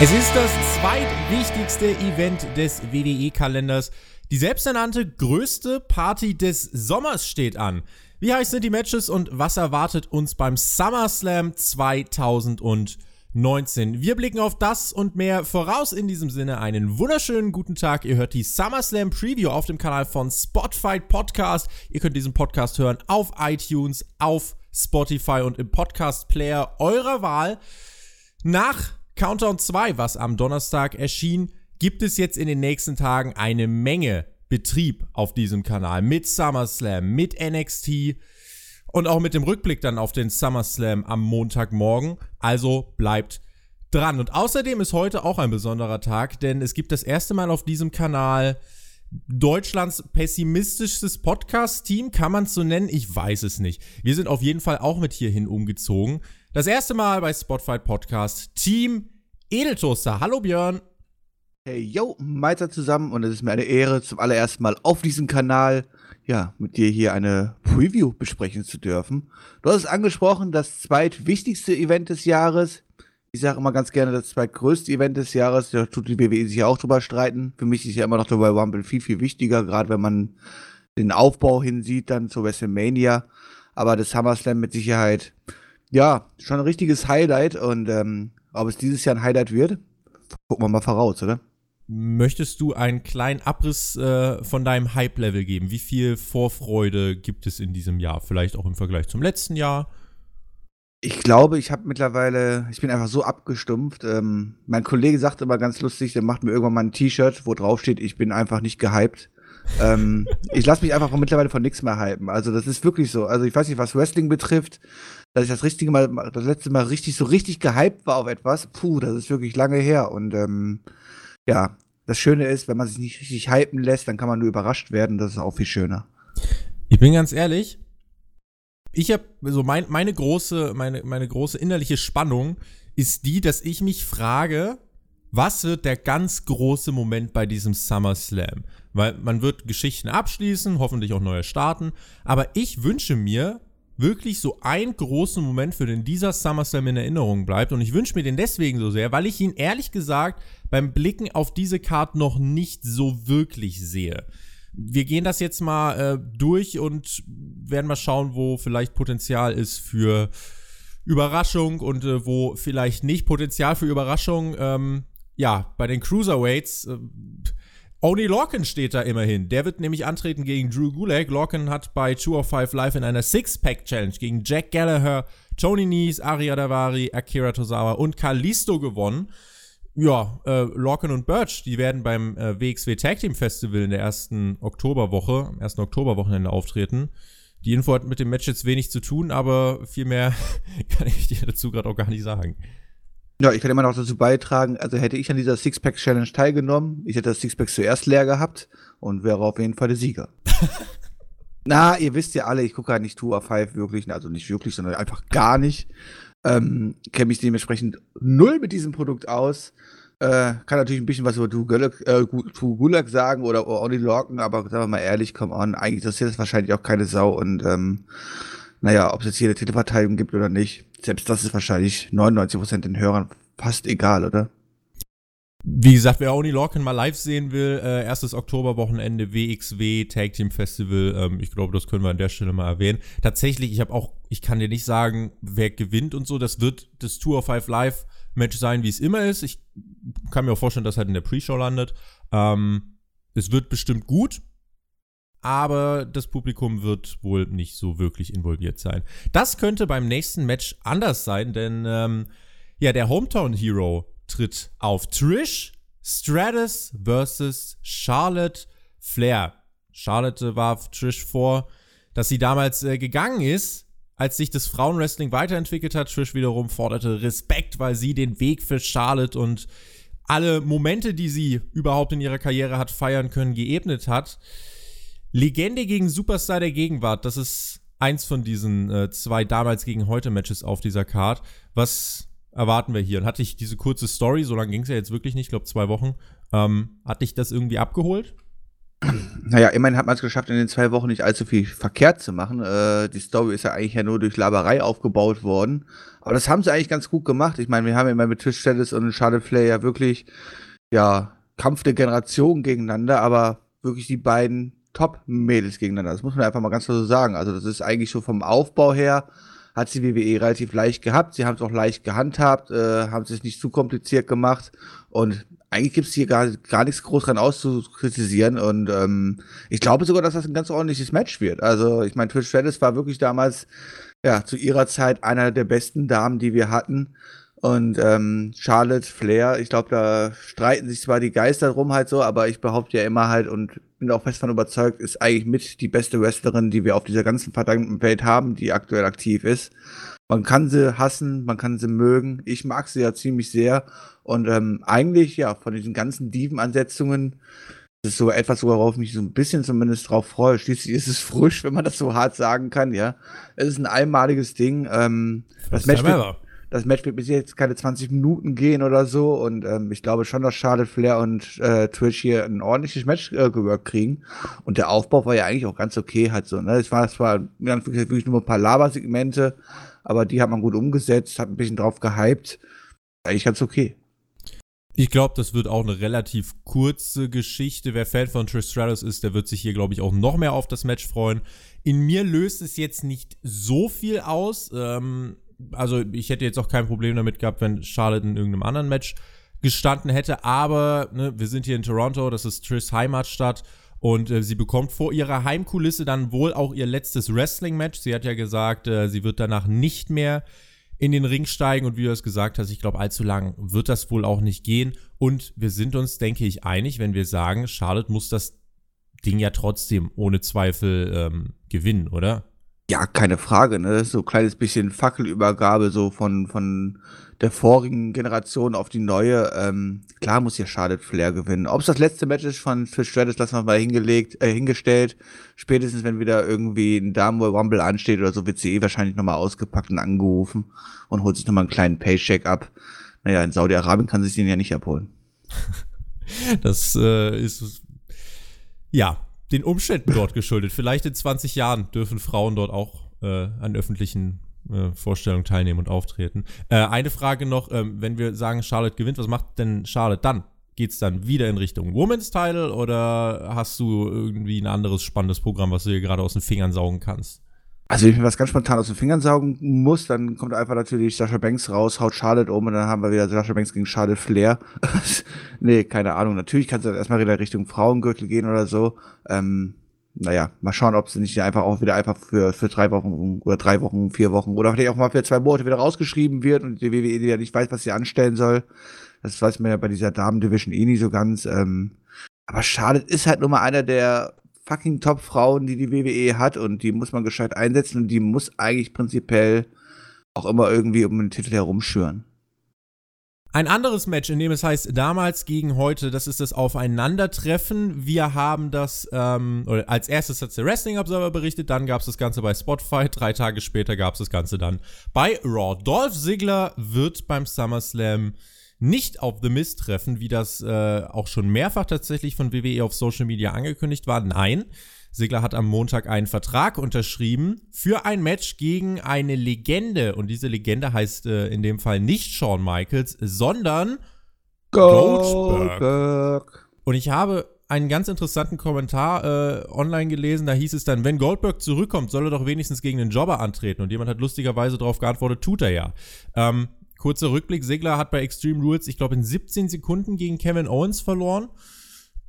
Es ist das zweitwichtigste Event des WWE-Kalenders. Die selbsternannte größte Party des Sommers steht an. Wie heiß sind die Matches und was erwartet uns beim SummerSlam 2019? Wir blicken auf das und mehr voraus. In diesem Sinne einen wunderschönen guten Tag. Ihr hört die SummerSlam Preview auf dem Kanal von Spotify Podcast. Ihr könnt diesen Podcast hören auf iTunes, auf Spotify und im Podcast Player eurer Wahl. Nach Countdown 2, was am Donnerstag erschien, gibt es jetzt in den nächsten Tagen eine Menge Betrieb auf diesem Kanal mit SummerSlam, mit NXT und auch mit dem Rückblick dann auf den SummerSlam am Montagmorgen. Also bleibt dran. Und außerdem ist heute auch ein besonderer Tag, denn es gibt das erste Mal auf diesem Kanal Deutschlands pessimistischstes Podcast-Team, kann man es so nennen? Ich weiß es nicht. Wir sind auf jeden Fall auch mit hierhin umgezogen. Das erste Mal bei Spotfight Podcast Team Edeltoaster. Hallo Björn. Hey, yo, Meister zusammen und es ist mir eine Ehre, zum allerersten Mal auf diesem Kanal, ja, mit dir hier eine Preview besprechen zu dürfen. Du hast es angesprochen, das zweitwichtigste Event des Jahres. Ich sage immer ganz gerne, das zweitgrößte Event des Jahres. Da tut die WWE sich ja auch drüber streiten. Für mich ist ja immer noch der Royal Rumble viel, viel wichtiger, gerade wenn man den Aufbau hinsieht, dann zur WrestleMania. Aber das SummerSlam mit Sicherheit ja, schon ein richtiges Highlight und ähm, ob es dieses Jahr ein Highlight wird, gucken wir mal voraus, oder? Möchtest du einen kleinen Abriss äh, von deinem Hype-Level geben? Wie viel Vorfreude gibt es in diesem Jahr? Vielleicht auch im Vergleich zum letzten Jahr? Ich glaube, ich habe mittlerweile, ich bin einfach so abgestumpft. Ähm, mein Kollege sagt immer ganz lustig, der macht mir irgendwann mal ein T-Shirt, wo drauf steht, ich bin einfach nicht gehypt. ähm, ich lasse mich einfach mittlerweile von nichts mehr hypen. Also das ist wirklich so. Also ich weiß nicht, was Wrestling betrifft dass ich das richtige Mal, das letzte Mal richtig, so richtig gehypt war auf etwas, puh, das ist wirklich lange her. Und ähm, ja, das Schöne ist, wenn man sich nicht richtig hypen lässt, dann kann man nur überrascht werden. Das ist auch viel schöner. Ich bin ganz ehrlich, ich habe so mein, meine große, meine, meine große innerliche Spannung ist die, dass ich mich frage, was wird der ganz große Moment bei diesem SummerSlam? Weil man wird Geschichten abschließen, hoffentlich auch neue starten, aber ich wünsche mir, wirklich so einen großen Moment, für den dieser SummerSlam in Erinnerung bleibt. Und ich wünsche mir den deswegen so sehr, weil ich ihn ehrlich gesagt beim Blicken auf diese Card noch nicht so wirklich sehe. Wir gehen das jetzt mal äh, durch und werden mal schauen, wo vielleicht Potenzial ist für Überraschung und äh, wo vielleicht nicht Potenzial für Überraschung. Ähm, ja, bei den Cruiserweights. Äh, Oni Lorcan steht da immerhin. Der wird nämlich antreten gegen Drew Gulak. Lorcan hat bei 205 Live in einer Six-Pack-Challenge gegen Jack Gallagher, Tony Nese, Aria Davari, Akira Tozawa und Kalisto gewonnen. Ja, äh, Lorcan und Birch, die werden beim äh, WXW Tag Team Festival in der ersten Oktoberwoche, am ersten Oktoberwochenende auftreten. Die Info hat mit dem Match jetzt wenig zu tun, aber viel mehr kann ich dir dazu gerade auch gar nicht sagen. Ja, ich kann immer noch dazu beitragen, also hätte ich an dieser Sixpack-Challenge teilgenommen, ich hätte das Sixpack zuerst leer gehabt und wäre auf jeden Fall der Sieger. Na, ihr wisst ja alle, ich gucke halt nicht Tour of Five wirklich, also nicht wirklich, sondern einfach gar nicht. Ähm, Kenne mich dementsprechend null mit diesem Produkt aus. Äh, kann natürlich ein bisschen was über Gulag, äh, Gulag sagen oder Oni Lorcan, aber sagen wir mal ehrlich, come on, eigentlich interessiert das wahrscheinlich auch keine Sau und ähm, naja, ob es jetzt hier eine Titelverteidigung gibt oder nicht, selbst das ist wahrscheinlich 99% den Hörern fast egal, oder? Wie gesagt, wer Oni Lorcan mal live sehen will, äh, erstes Oktoberwochenende WXW Tag Team Festival. Ähm, ich glaube, das können wir an der Stelle mal erwähnen. Tatsächlich, ich habe auch, ich kann dir nicht sagen, wer gewinnt und so. Das wird das Tour of Five Live Match sein, wie es immer ist. Ich kann mir auch vorstellen, dass halt in der Pre-Show landet. Ähm, es wird bestimmt gut aber das Publikum wird wohl nicht so wirklich involviert sein. Das könnte beim nächsten Match anders sein, denn ähm, ja, der Hometown Hero tritt auf. Trish Stratus versus Charlotte Flair. Charlotte warf Trish vor, dass sie damals äh, gegangen ist, als sich das Frauenwrestling weiterentwickelt hat. Trish wiederum forderte Respekt, weil sie den Weg für Charlotte und alle Momente, die sie überhaupt in ihrer Karriere hat feiern können, geebnet hat. Legende gegen Superstar der Gegenwart, das ist eins von diesen äh, zwei damals gegen heute Matches auf dieser Card. Was erwarten wir hier? Und hatte ich diese kurze Story, so lange ging es ja jetzt wirklich nicht, ich glaube zwei Wochen, ähm, hat dich das irgendwie abgeholt? Naja, immerhin hat man es geschafft, in den zwei Wochen nicht allzu viel verkehrt zu machen. Äh, die Story ist ja eigentlich ja nur durch Laberei aufgebaut worden. Aber das haben sie eigentlich ganz gut gemacht. Ich meine, wir haben immer mit Trish Stratus und Charlotte Flair ja wirklich, ja, Kampf der Generation gegeneinander, aber wirklich die beiden Top-Mädels gegeneinander. Das muss man einfach mal ganz so sagen. Also, das ist eigentlich so vom Aufbau her, hat sie WWE relativ leicht gehabt. Sie haben es auch leicht gehandhabt, äh, haben es nicht zu kompliziert gemacht. Und eigentlich gibt es hier gar, gar nichts groß dran auszukritisieren. Und ähm, ich glaube sogar, dass das ein ganz ordentliches Match wird. Also, ich meine, Trish Stratus war wirklich damals ja, zu ihrer Zeit einer der besten Damen, die wir hatten. Und ähm, Charlotte Flair, ich glaube, da streiten sich zwar die Geister drum halt so, aber ich behaupte ja immer halt und bin auch fest von überzeugt, ist eigentlich mit die beste Wrestlerin, die wir auf dieser ganzen verdammten Welt haben, die aktuell aktiv ist. Man kann sie hassen, man kann sie mögen. Ich mag sie ja ziemlich sehr. Und ähm, eigentlich, ja, von diesen ganzen Diven-Ansetzungen das ist so etwas, worauf ich mich so ein bisschen zumindest drauf freue. Schließlich ist es frisch, wenn man das so hart sagen kann, ja. Es ist ein einmaliges Ding. Ähm, das, Match wird, das Match wird bis jetzt keine 20 Minuten gehen oder so. Und ähm, ich glaube schon, dass Charlotte Flair und äh, Twitch hier ein ordentliches Match äh, geworkt kriegen. Und der Aufbau war ja eigentlich auch ganz okay, halt so. Ne? Es war zwar wirklich nur ein paar Labersegmente, aber die hat man gut umgesetzt, hat ein bisschen drauf gehypt. Eigentlich ganz okay. Ich glaube, das wird auch eine relativ kurze Geschichte. Wer Fan von Trish Stratus ist, der wird sich hier, glaube ich, auch noch mehr auf das Match freuen. In mir löst es jetzt nicht so viel aus. Ähm, also ich hätte jetzt auch kein Problem damit gehabt, wenn Charlotte in irgendeinem anderen Match gestanden hätte. Aber ne, wir sind hier in Toronto, das ist Trish Heimatstadt. Und äh, sie bekommt vor ihrer Heimkulisse dann wohl auch ihr letztes Wrestling-Match. Sie hat ja gesagt, äh, sie wird danach nicht mehr in den Ring steigen und wie du es gesagt hast, ich glaube, allzu lang wird das wohl auch nicht gehen. Und wir sind uns, denke ich, einig, wenn wir sagen, Charlotte muss das Ding ja trotzdem ohne Zweifel ähm, gewinnen, oder? Ja, keine Frage, ne? So ein kleines bisschen Fackelübergabe so von, von der vorigen Generation auf die neue. Ähm, klar muss hier Charlotte Flair gewinnen. Ob es das letzte Match ist von für Stratus, lassen wir mal hingelegt, äh, hingestellt. Spätestens, wenn wieder irgendwie ein Damen Rumble ansteht oder so, wird sie eh wahrscheinlich nochmal ausgepackt und angerufen und holt sich nochmal einen kleinen Paycheck ab. Naja, in Saudi-Arabien kann sie sich den ja nicht abholen. das äh, ist ja den Umständen dort geschuldet. Vielleicht in 20 Jahren dürfen Frauen dort auch äh, an öffentlichen äh, Vorstellungen teilnehmen und auftreten. Äh, eine Frage noch, ähm, wenn wir sagen, Charlotte gewinnt, was macht denn Charlotte dann? Geht es dann wieder in Richtung Women's Title oder hast du irgendwie ein anderes spannendes Programm, was du dir gerade aus den Fingern saugen kannst? Also wenn ich mir was ganz spontan aus den Fingern saugen muss, dann kommt einfach natürlich Sascha Banks raus, haut Charlotte um und dann haben wir wieder Sascha Banks gegen Charlotte Flair. nee, keine Ahnung. Natürlich kannst du erstmal wieder Richtung Frauengürtel gehen oder so. Ähm, naja, mal schauen, ob sie nicht einfach auch wieder einfach für, für drei Wochen oder drei Wochen, vier Wochen oder vielleicht auch mal für zwei Monate wieder rausgeschrieben wird und die WWE ja nicht weiß, was sie anstellen soll. Das weiß man ja bei dieser Damen-Division eh nicht so ganz. Ähm, aber Charlotte ist halt nur mal einer der fucking Top-Frauen, die die WWE hat und die muss man gescheit einsetzen und die muss eigentlich prinzipiell auch immer irgendwie um den Titel herumschüren. Ein anderes Match, in dem es heißt damals gegen heute, das ist das Aufeinandertreffen. Wir haben das, ähm, oder als erstes hat der Wrestling Observer berichtet, dann gab es das Ganze bei Spotify, drei Tage später gab es das Ganze dann bei Raw. Dolph Ziggler wird beim SummerSlam nicht auf The Mist treffen, wie das äh, auch schon mehrfach tatsächlich von WWE auf Social Media angekündigt war. Nein, Sigler hat am Montag einen Vertrag unterschrieben für ein Match gegen eine Legende. Und diese Legende heißt äh, in dem Fall nicht Shawn Michaels, sondern Goldberg. Goldberg. Und ich habe einen ganz interessanten Kommentar äh, online gelesen. Da hieß es dann, wenn Goldberg zurückkommt, soll er doch wenigstens gegen den Jobber antreten. Und jemand hat lustigerweise darauf geantwortet, tut er ja. Ähm, kurzer Rückblick, Segler hat bei Extreme Rules, ich glaube, in 17 Sekunden gegen Kevin Owens verloren.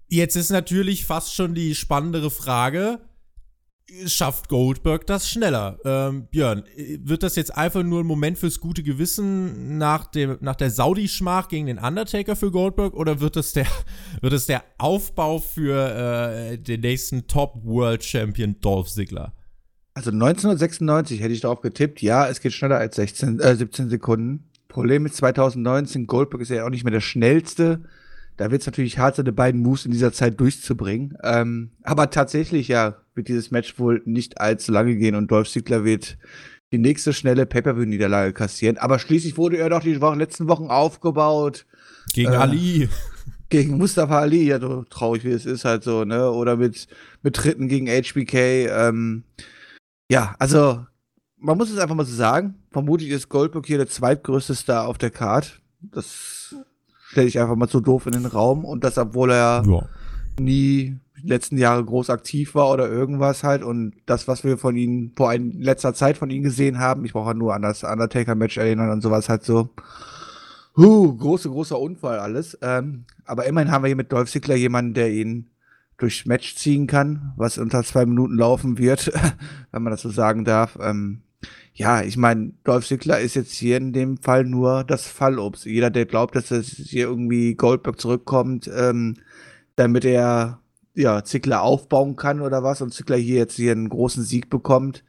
Jetzt ist natürlich fast schon die spannendere Frage, schafft Goldberg das schneller? Ähm, Björn, wird das jetzt einfach nur ein Moment fürs gute Gewissen nach, dem, nach der Saudi-Schmach gegen den Undertaker für Goldberg oder wird das der, wird es der Aufbau für äh, den nächsten Top-World-Champion Dolph Ziggler? Also 1996 hätte ich darauf getippt, ja, es geht schneller als 16, äh, 17 Sekunden. Problem ist 2019, Goldberg ist ja auch nicht mehr der schnellste da wird es natürlich hart sein, die beiden Moves in dieser Zeit durchzubringen. Ähm, aber tatsächlich, ja, wird dieses Match wohl nicht allzu lange gehen und Dolph Ziggler wird die nächste schnelle Pay-Per-View-Niederlage kassieren. Aber schließlich wurde er doch die Wochen, letzten Wochen aufgebaut. Gegen äh, Ali. gegen Mustafa Ali, ja, so traurig wie es ist halt so, ne? Oder mit, mit Tritten gegen HBK. Ähm, ja, also man muss es einfach mal so sagen. Vermutlich ist Goldberg hier der zweitgrößte Star auf der Card. Das stelle ich einfach mal so doof in den Raum. Und das, obwohl er ja. nie die letzten Jahre groß aktiv war oder irgendwas halt. Und das, was wir von ihm vor ein, letzter Zeit von ihm gesehen haben, ich brauche nur an das Undertaker-Match erinnern und sowas halt so. Huh, große, großer Unfall alles. Ähm, aber immerhin haben wir hier mit Dolph Ziggler jemanden, der ihn durchs Match ziehen kann, was unter zwei Minuten laufen wird, wenn man das so sagen darf. Ähm, ja, ich meine, Dolph Ziggler ist jetzt hier in dem Fall nur das Fallobst. Jeder, der glaubt, dass es hier irgendwie Goldberg zurückkommt, ähm, damit er ja Ziggler aufbauen kann oder was und Ziggler hier jetzt hier einen großen Sieg bekommt,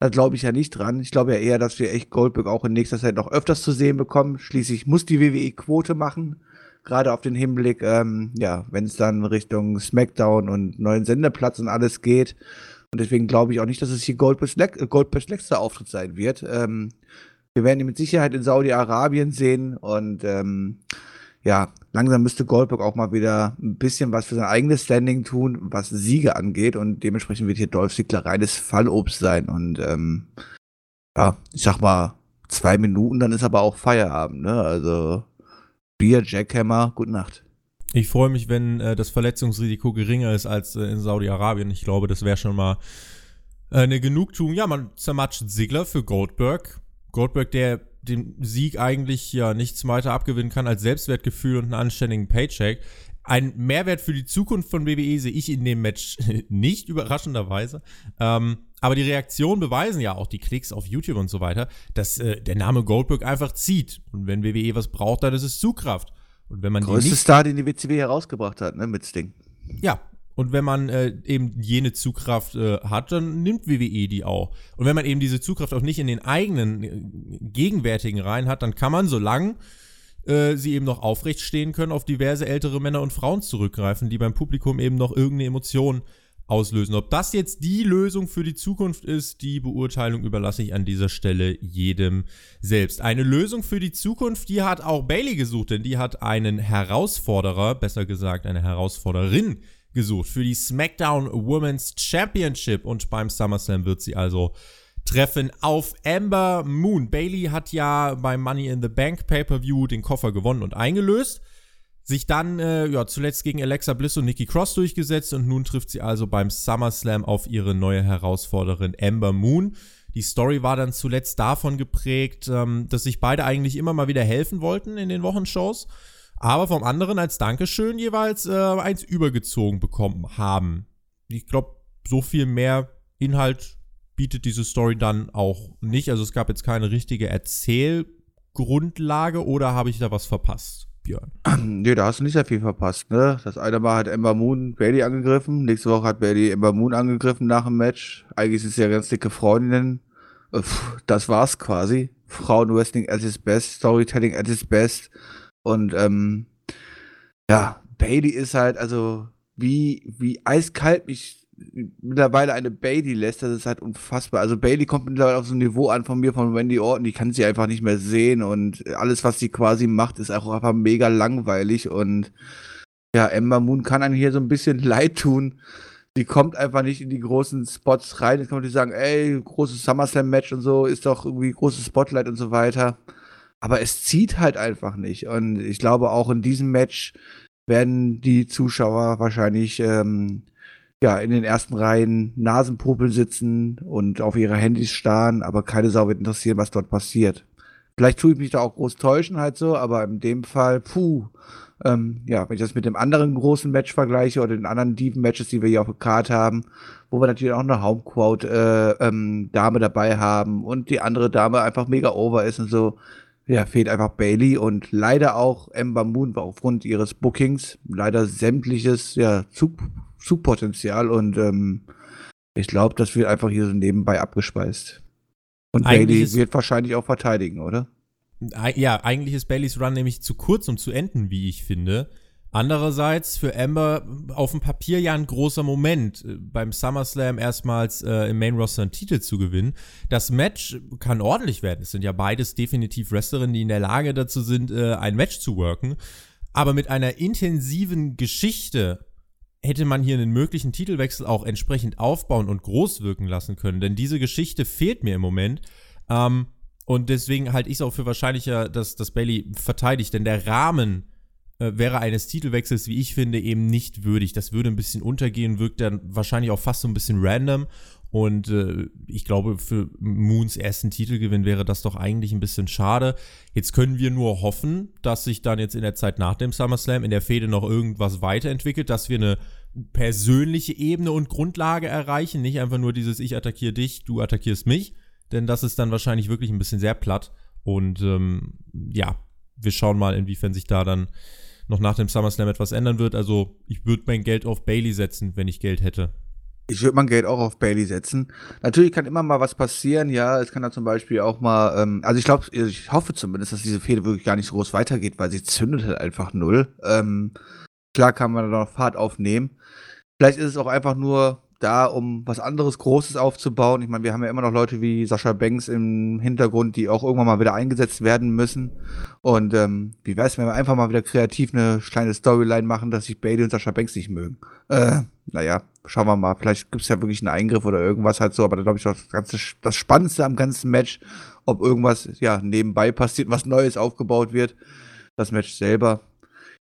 da glaube ich ja nicht dran. Ich glaube ja eher, dass wir echt Goldberg auch in nächster Zeit noch öfters zu sehen bekommen. Schließlich muss die WWE Quote machen. Gerade auf den Hinblick, ähm, ja, wenn es dann Richtung SmackDown und neuen Sendeplatz und alles geht. Und deswegen glaube ich auch nicht, dass es hier Goldbergs, Goldbergs letzter Auftritt sein wird. Ähm, wir werden ihn mit Sicherheit in Saudi-Arabien sehen und ähm, ja, langsam müsste Goldberg auch mal wieder ein bisschen was für sein eigenes Standing tun, was Siege angeht. Und dementsprechend wird hier Dolph Ziggler reines Fallobst sein. Und ähm, ja, ich sag mal, zwei Minuten, dann ist aber auch Feierabend, ne? Also Bier, Jackhammer, gute Nacht. Ich freue mich, wenn äh, das Verletzungsrisiko geringer ist als äh, in Saudi-Arabien. Ich glaube, das wäre schon mal äh, eine Genugtuung. Ja, man zermatscht Sigler für Goldberg. Goldberg, der den Sieg eigentlich ja nichts weiter abgewinnen kann als Selbstwertgefühl und einen anständigen Paycheck. Ein Mehrwert für die Zukunft von WWE sehe ich in dem Match nicht, überraschenderweise. Ähm, aber die Reaktionen beweisen ja auch die Klicks auf YouTube und so weiter, dass äh, der Name Goldberg einfach zieht. Und wenn WWE was braucht, dann ist es Zugkraft. Und wenn man Größte nicht, Star, den die WCW herausgebracht hat, ne, mit Sting. Ja, und wenn man äh, eben jene Zugkraft äh, hat, dann nimmt WWE die auch. Und wenn man eben diese Zugkraft auch nicht in den eigenen äh, gegenwärtigen Reihen hat, dann kann man, solange äh, sie eben noch aufrecht stehen können, auf diverse ältere Männer und Frauen zurückgreifen, die beim Publikum eben noch irgendeine Emotion auslösen. Ob das jetzt die Lösung für die Zukunft ist, die Beurteilung überlasse ich an dieser Stelle jedem selbst. Eine Lösung für die Zukunft, die hat auch Bailey gesucht, denn die hat einen Herausforderer, besser gesagt eine Herausforderin gesucht für die SmackDown Women's Championship und beim SummerSlam wird sie also treffen auf Amber Moon. Bailey hat ja beim Money in the Bank Pay-per-View den Koffer gewonnen und eingelöst. Sich dann äh, ja, zuletzt gegen Alexa Bliss und Nikki Cross durchgesetzt und nun trifft sie also beim SummerSlam auf ihre neue Herausforderin Amber Moon. Die Story war dann zuletzt davon geprägt, ähm, dass sich beide eigentlich immer mal wieder helfen wollten in den Wochenshows aber vom anderen als Dankeschön jeweils äh, eins übergezogen bekommen haben. Ich glaube, so viel mehr Inhalt bietet diese Story dann auch nicht. Also es gab jetzt keine richtige Erzählgrundlage oder habe ich da was verpasst? Björn. Nee, da hast du nicht sehr viel verpasst, ne? Das eine Mal hat Ember Moon Bailey angegriffen, nächste Woche hat Bailey Ember Moon angegriffen nach dem Match. Eigentlich sind es ja ganz dicke Freundinnen. Das war's quasi. Frauenwrestling at its best, Storytelling at its best. Und ähm, ja, Bailey ist halt, also wie, wie eiskalt mich mittlerweile eine Bailey lässt, das ist halt unfassbar. Also Bailey kommt mittlerweile auf so ein Niveau an von mir, von Wendy Orton, die kann sie einfach nicht mehr sehen und alles, was sie quasi macht, ist auch einfach mega langweilig und ja, Ember Moon kann einem hier so ein bisschen leid tun. Die kommt einfach nicht in die großen Spots rein. Jetzt kann man die sagen, ey, großes SummerSlam-Match und so, ist doch irgendwie großes Spotlight und so weiter. Aber es zieht halt einfach nicht. Und ich glaube, auch in diesem Match werden die Zuschauer wahrscheinlich ähm, ja, in den ersten Reihen Nasenpopel sitzen und auf ihre Handys starren, aber keine Sau wird interessieren, was dort passiert. Vielleicht tue ich mich da auch groß täuschen halt so, aber in dem Fall, puh, ähm, ja, wenn ich das mit dem anderen großen Match vergleiche oder den anderen tiefen Matches, die wir hier auf der Karte haben, wo wir natürlich auch eine Homequote äh, ähm, Dame dabei haben und die andere Dame einfach mega over ist und so, ja, fehlt einfach Bailey und leider auch Ember Moon aufgrund ihres Bookings leider sämtliches ja, Zug, Zugpotenzial und ähm, ich glaube, das wird einfach hier so nebenbei abgespeist. Und eigentlich Bailey wird wahrscheinlich auch verteidigen, oder? Ja, eigentlich ist Baileys Run nämlich zu kurz, um zu enden, wie ich finde. Andererseits für Amber auf dem Papier ja ein großer Moment, äh, beim SummerSlam erstmals äh, im Main Roster einen Titel zu gewinnen. Das Match kann ordentlich werden. Es sind ja beides definitiv Wrestlerinnen, die in der Lage dazu sind, äh, ein Match zu worken. Aber mit einer intensiven Geschichte hätte man hier einen möglichen Titelwechsel auch entsprechend aufbauen und groß wirken lassen können. Denn diese Geschichte fehlt mir im Moment. Ähm, und deswegen halte ich es auch für wahrscheinlicher, dass, dass Bailey verteidigt. Denn der Rahmen äh, wäre eines Titelwechsels, wie ich finde, eben nicht würdig. Das würde ein bisschen untergehen, wirkt dann wahrscheinlich auch fast so ein bisschen random. Und äh, ich glaube, für Moons ersten Titelgewinn wäre das doch eigentlich ein bisschen schade. Jetzt können wir nur hoffen, dass sich dann jetzt in der Zeit nach dem SummerSlam in der Fehde noch irgendwas weiterentwickelt, dass wir eine persönliche Ebene und Grundlage erreichen. Nicht einfach nur dieses Ich attackiere dich, du attackierst mich. Denn das ist dann wahrscheinlich wirklich ein bisschen sehr platt. Und ähm, ja, wir schauen mal, inwiefern sich da dann noch nach dem SummerSlam etwas ändern wird. Also ich würde mein Geld auf Bailey setzen, wenn ich Geld hätte. Ich würde mein Geld auch auf Bailey setzen. Natürlich kann immer mal was passieren, ja. Es kann da zum Beispiel auch mal, ähm, also ich glaube, ich hoffe zumindest, dass diese Fehde wirklich gar nicht so groß weitergeht, weil sie zündet halt einfach null. Ähm, klar kann man da noch Fahrt aufnehmen. Vielleicht ist es auch einfach nur da, um was anderes Großes aufzubauen. Ich meine, wir haben ja immer noch Leute wie Sascha Banks im Hintergrund, die auch irgendwann mal wieder eingesetzt werden müssen. Und ähm, wie wäre es, wenn wir einfach mal wieder kreativ eine kleine Storyline machen, dass sich Bailey und Sascha Banks nicht mögen? Äh, naja, schauen wir mal. Vielleicht gibt es ja wirklich einen Eingriff oder irgendwas halt so, aber da glaube ich auch das, ganze, das Spannendste am ganzen Match, ob irgendwas ja nebenbei passiert, was Neues aufgebaut wird. Das Match selber.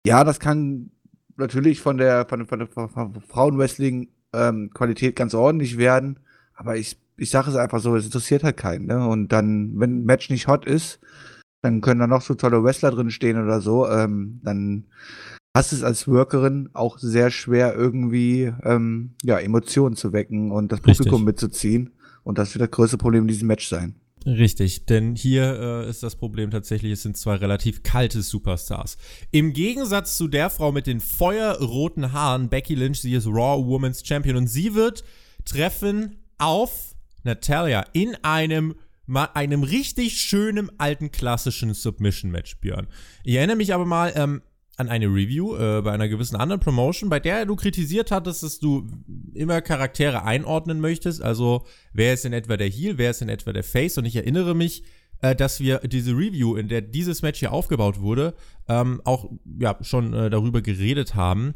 Ja, das kann natürlich von der, von, von von der Frauenwrestling ähm, Qualität ganz ordentlich werden. Aber ich, ich sage es einfach so, es interessiert halt keinen. Ne? Und dann, wenn ein Match nicht hot ist, dann können da noch so tolle Wrestler drin stehen oder so. Ähm, dann hast du es als Workerin auch sehr schwer, irgendwie ähm, ja, Emotionen zu wecken und das Publikum Richtig. mitzuziehen. Und das wird das größte Problem in diesem Match sein. Richtig, denn hier äh, ist das Problem tatsächlich, es sind zwei relativ kalte Superstars. Im Gegensatz zu der Frau mit den feuerroten Haaren, Becky Lynch, sie ist Raw Women's Champion und sie wird treffen auf Natalia in einem einem richtig schönen alten klassischen Submission Match, Björn. Ich erinnere mich aber mal, ähm, an eine Review äh, bei einer gewissen anderen Promotion, bei der du kritisiert hattest, dass du immer Charaktere einordnen möchtest. Also, wer ist in etwa der Heel, wer ist in etwa der Face? Und ich erinnere mich, äh, dass wir diese Review, in der dieses Match hier aufgebaut wurde, ähm, auch ja, schon äh, darüber geredet haben.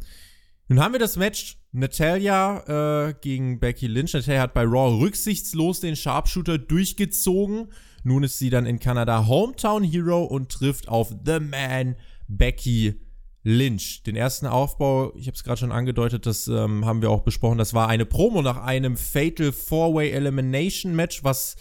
Nun haben wir das Match Natalia äh, gegen Becky Lynch. Natalia hat bei Raw rücksichtslos den Sharpshooter durchgezogen. Nun ist sie dann in Kanada Hometown Hero und trifft auf The Man Becky Lynch. Den ersten Aufbau, ich habe es gerade schon angedeutet, das ähm, haben wir auch besprochen, das war eine Promo nach einem Fatal Four-Way Elimination Match, was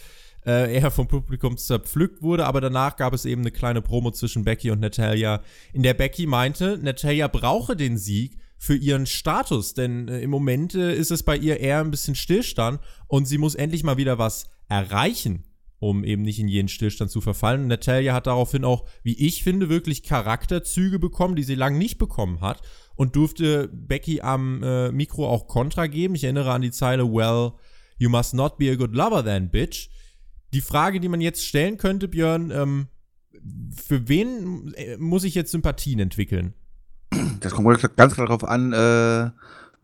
äh, eher vom Publikum zerpflückt wurde, aber danach gab es eben eine kleine Promo zwischen Becky und Natalia, in der Becky meinte, Natalia brauche den Sieg für ihren Status, denn äh, im Moment äh, ist es bei ihr eher ein bisschen Stillstand und sie muss endlich mal wieder was erreichen um eben nicht in jeden Stillstand zu verfallen. Natalia hat daraufhin auch, wie ich finde, wirklich Charakterzüge bekommen, die sie lang nicht bekommen hat und durfte Becky am äh, Mikro auch Kontra geben. Ich erinnere an die Zeile, well, you must not be a good lover then, bitch. Die Frage, die man jetzt stellen könnte, Björn, ähm, für wen äh, muss ich jetzt Sympathien entwickeln? Das kommt ganz klar darauf an, äh,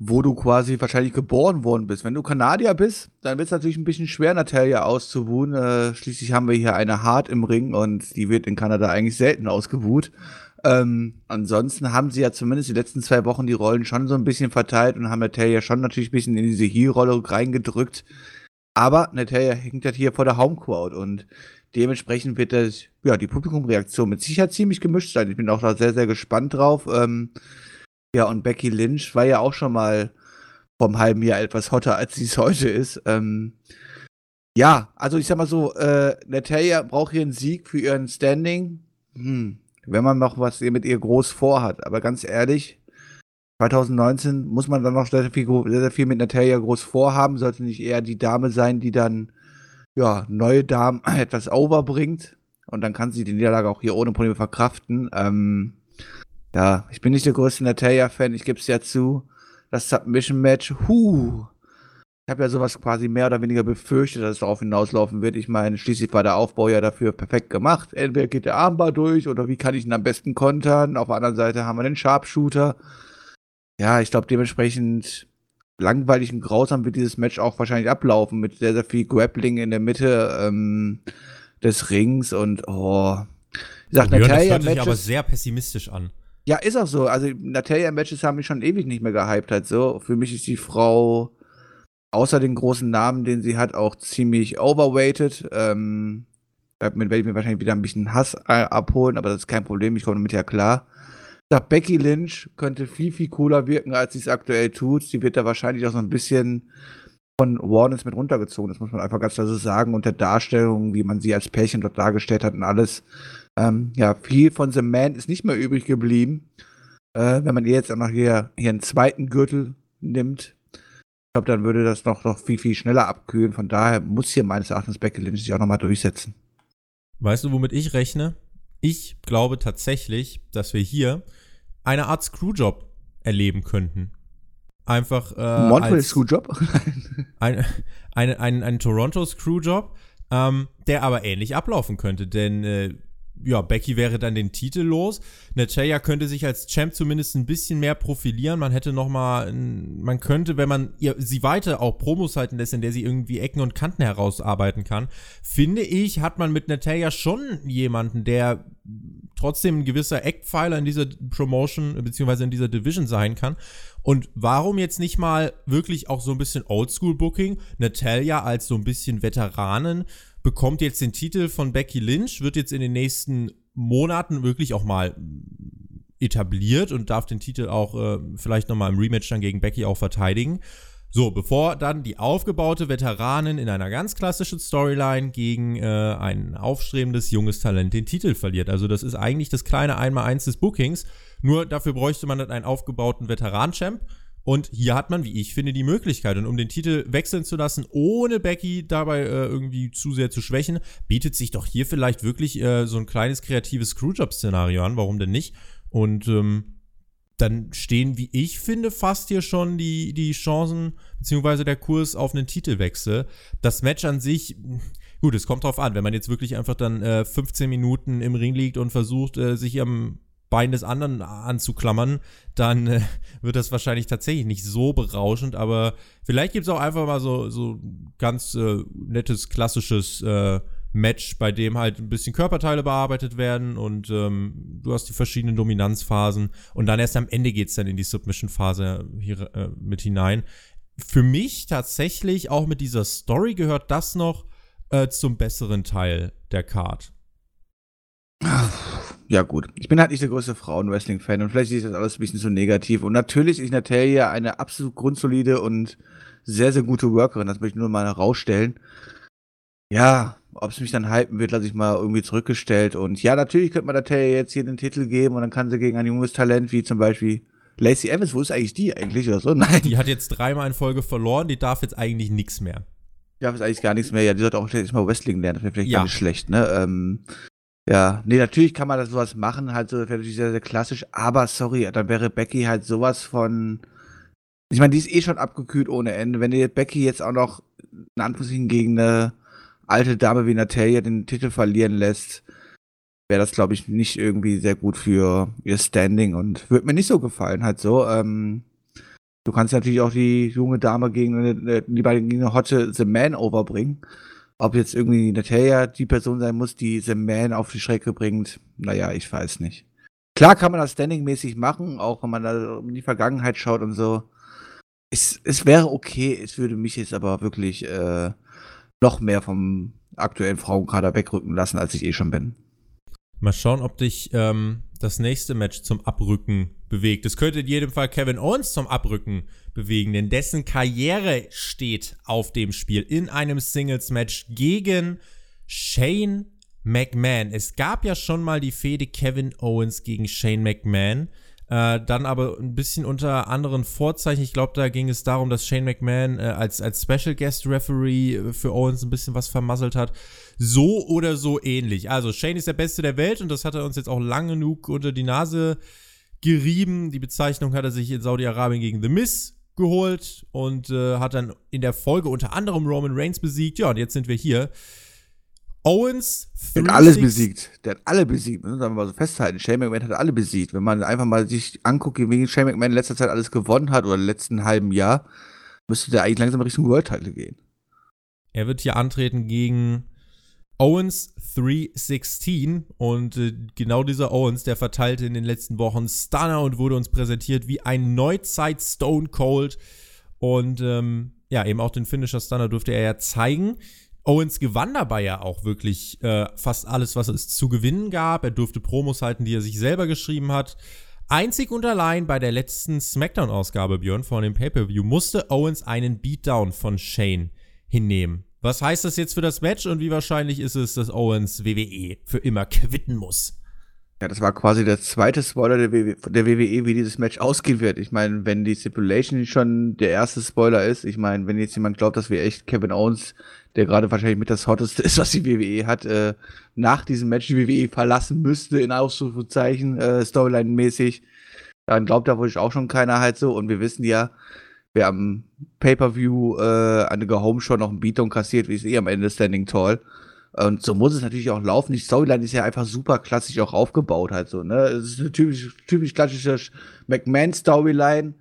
wo du quasi wahrscheinlich geboren worden bist. Wenn du Kanadier bist, dann wird es natürlich ein bisschen schwer, Natalia auszubuhen. Äh, schließlich haben wir hier eine Hart im Ring und die wird in Kanada eigentlich selten ausgebuht. Ähm, ansonsten haben sie ja zumindest die letzten zwei Wochen die Rollen schon so ein bisschen verteilt und haben Natalia schon natürlich ein bisschen in diese Heel-Rolle reingedrückt. Aber Natalia hängt halt hier vor der Homecrowd und dementsprechend wird das, ja, die Publikumreaktion mit Sicherheit ziemlich gemischt sein. Ich bin auch da sehr, sehr gespannt drauf. Ähm, ja, und Becky Lynch war ja auch schon mal vom halben Jahr etwas hotter, als sie es heute ist. Ähm, ja, also ich sag mal so, äh, Natalia braucht hier einen Sieg für ihren Standing. Hm, wenn man noch was mit ihr groß vorhat. Aber ganz ehrlich, 2019 muss man dann noch sehr viel, sehr, viel mit Natalia groß vorhaben. Sollte nicht eher die Dame sein, die dann ja, neue Damen etwas overbringt. Und dann kann sie die Niederlage auch hier ohne Probleme verkraften. Ähm, ja, ich bin nicht der größte Natalia-Fan, ich gebe es ja zu. Das Submission-Match, huh. Ich habe ja sowas quasi mehr oder weniger befürchtet, dass es darauf hinauslaufen wird. Ich meine, schließlich war der Aufbau ja dafür perfekt gemacht. Entweder geht der Armbar durch oder wie kann ich ihn am besten kontern. Auf der anderen Seite haben wir den Sharpshooter. Ja, ich glaube dementsprechend langweilig und grausam wird dieses Match auch wahrscheinlich ablaufen mit sehr, sehr viel Grappling in der Mitte ähm, des Rings und oh. Ich sag, Natalia das hört sich aber sehr pessimistisch an. Ja, ist auch so. Also Natalia-Matches haben mich schon ewig nicht mehr gehypt halt so. Für mich ist die Frau außer den großen Namen, den sie hat, auch ziemlich overweighted. Ähm, damit werde ich mir wahrscheinlich wieder ein bisschen Hass äh, abholen, aber das ist kein Problem, ich komme damit ja klar. Ich sag, Becky Lynch könnte viel, viel cooler wirken, als sie es aktuell tut. Sie wird da wahrscheinlich auch so ein bisschen von Warnens mit runtergezogen. Das muss man einfach ganz klar so sagen. Und der Darstellung, wie man sie als Pärchen dort dargestellt hat und alles. Ähm, ja, viel von The Man ist nicht mehr übrig geblieben. Äh, wenn man jetzt auch noch hier, hier einen zweiten Gürtel nimmt, ich glaube, dann würde das noch, noch viel, viel schneller abkühlen. Von daher muss hier meines Erachtens Becky Lynch sich auch nochmal durchsetzen. Weißt du, womit ich rechne? Ich glaube tatsächlich, dass wir hier eine Art Screwjob erleben könnten. Einfach äh, Montreal Screwjob? ein, ein, ein, ein Toronto Screwjob, ähm, der aber ähnlich ablaufen könnte, denn äh, ja, Becky wäre dann den Titel los. Natalia könnte sich als Champ zumindest ein bisschen mehr profilieren. Man hätte noch mal, man könnte, wenn man ihr, sie weiter auch Promos halten lässt, in der sie irgendwie Ecken und Kanten herausarbeiten kann, finde ich, hat man mit Natalia schon jemanden, der trotzdem ein gewisser Eckpfeiler in dieser Promotion beziehungsweise in dieser Division sein kann. Und warum jetzt nicht mal wirklich auch so ein bisschen Oldschool-Booking? Natalia als so ein bisschen Veteranen bekommt jetzt den Titel von Becky Lynch, wird jetzt in den nächsten Monaten wirklich auch mal etabliert und darf den Titel auch äh, vielleicht nochmal im Rematch dann gegen Becky auch verteidigen. So, bevor dann die aufgebaute Veteranin in einer ganz klassischen Storyline gegen äh, ein aufstrebendes junges Talent den Titel verliert. Also das ist eigentlich das kleine Einmaleins des Bookings. Nur dafür bräuchte man dann einen aufgebauten Veteran-Champ. Und hier hat man, wie ich finde, die Möglichkeit. Und um den Titel wechseln zu lassen, ohne Becky dabei äh, irgendwie zu sehr zu schwächen, bietet sich doch hier vielleicht wirklich äh, so ein kleines kreatives Screwjob-Szenario an. Warum denn nicht? Und ähm, dann stehen, wie ich finde, fast hier schon die, die Chancen, beziehungsweise der Kurs auf einen Titelwechsel. Das Match an sich, gut, es kommt drauf an, wenn man jetzt wirklich einfach dann äh, 15 Minuten im Ring liegt und versucht, äh, sich am Bein des anderen anzuklammern, dann äh, wird das wahrscheinlich tatsächlich nicht so berauschend, aber vielleicht gibt es auch einfach mal so, so ganz äh, nettes, klassisches äh, Match, bei dem halt ein bisschen Körperteile bearbeitet werden und ähm, du hast die verschiedenen Dominanzphasen und dann erst am Ende geht es dann in die Submission-Phase hier äh, mit hinein. Für mich tatsächlich auch mit dieser Story gehört das noch äh, zum besseren Teil der Card. Ja, gut. Ich bin halt nicht der größte Frauen-Wrestling-Fan und vielleicht ist das alles ein bisschen zu negativ. Und natürlich ist Natalia eine absolut grundsolide und sehr, sehr gute Workerin. Das möchte ich nur mal herausstellen. Ja, ob es mich dann hypen wird, lasse ich mal irgendwie zurückgestellt. Und ja, natürlich könnte man Taylor jetzt hier den Titel geben und dann kann sie gegen ein junges Talent wie zum Beispiel Lacey Evans, wo ist eigentlich die eigentlich oder so? Nein. Die hat jetzt dreimal in Folge verloren, die darf jetzt eigentlich nichts mehr. Die darf jetzt eigentlich gar nichts mehr. Ja, die sollte auch jetzt mal Wrestling lernen, das wäre vielleicht ja. gar nicht schlecht, ne? Ähm, ja, nee, natürlich kann man das sowas machen, halt so, wäre natürlich sehr, sehr klassisch, aber sorry, dann wäre Becky halt sowas von. Ich meine, die ist eh schon abgekühlt ohne Ende. Wenn ihr Becky jetzt auch noch in Anführungszeichen gegen eine alte Dame wie Natalia den Titel verlieren lässt, wäre das, glaube ich, nicht irgendwie sehr gut für ihr Standing und würde mir nicht so gefallen, halt so. Ähm, du kannst natürlich auch die junge Dame gegen eine, gegen eine Hotte The Man overbringen. Ob jetzt irgendwie Natalia die Person sein muss, die The Man auf die Strecke bringt, naja, ich weiß nicht. Klar kann man das standingmäßig machen, auch wenn man da in die Vergangenheit schaut und so. Es, es wäre okay, es würde mich jetzt aber wirklich äh, noch mehr vom aktuellen Frauenkader wegrücken lassen, als ich eh schon bin. Mal schauen, ob dich ähm, das nächste Match zum Abrücken bewegt. Es könnte in jedem Fall Kevin Owens zum Abrücken bewegen, denn dessen Karriere steht auf dem Spiel in einem Singles-Match gegen Shane McMahon. Es gab ja schon mal die Fehde Kevin Owens gegen Shane McMahon. Äh, dann aber ein bisschen unter anderen Vorzeichen. Ich glaube, da ging es darum, dass Shane McMahon äh, als, als Special Guest Referee äh, für Owens ein bisschen was vermasselt hat. So oder so ähnlich. Also Shane ist der Beste der Welt und das hat er uns jetzt auch lang genug unter die Nase gerieben. Die Bezeichnung hat er sich in Saudi-Arabien gegen The Miz geholt und äh, hat dann in der Folge unter anderem Roman Reigns besiegt. Ja, und jetzt sind wir hier. Owens. Der hat alles besiegt. Der hat alle besiegt. Müssen wir mal so festhalten. Shane McMahon hat alle besiegt. Wenn man einfach mal sich anguckt, wie Shane McMahon in letzter Zeit alles gewonnen hat oder im letzten halben Jahr, müsste der eigentlich langsam Richtung World Title gehen. Er wird hier antreten gegen Owens 316 und äh, genau dieser Owens, der verteilte in den letzten Wochen Stunner und wurde uns präsentiert wie ein Neuzeit Stone Cold und ähm, ja, eben auch den Finisher Stunner durfte er ja zeigen. Owens gewann dabei ja auch wirklich äh, fast alles, was es zu gewinnen gab. Er durfte Promos halten, die er sich selber geschrieben hat. Einzig und allein bei der letzten SmackDown-Ausgabe, Björn, vor dem Pay-Per-View, musste Owens einen Beatdown von Shane hinnehmen. Was heißt das jetzt für das Match und wie wahrscheinlich ist es, dass Owens WWE für immer quitten muss? Ja, das war quasi der zweite Spoiler der, WWE, der WWE, wie dieses Match ausgehen wird. Ich meine, wenn die Stipulation schon der erste Spoiler ist, ich meine, wenn jetzt jemand glaubt, dass wir echt Kevin Owens, der gerade wahrscheinlich mit das Hotteste ist, was die WWE hat, äh, nach diesem Match die WWE verlassen müsste, in Ausrufezeichen, äh, Storyline-mäßig, dann glaubt da wohl auch schon keiner halt so. Und wir wissen ja, wer am Pay-Per-View äh, an der Home schon noch ein Beatdown kassiert, wie es eh am Ende Standing Tall. Und so muss es natürlich auch laufen. Die Storyline ist ja einfach super klassisch auch aufgebaut halt so, ne? Es ist eine typisch, typisch klassische McMahon-Storyline.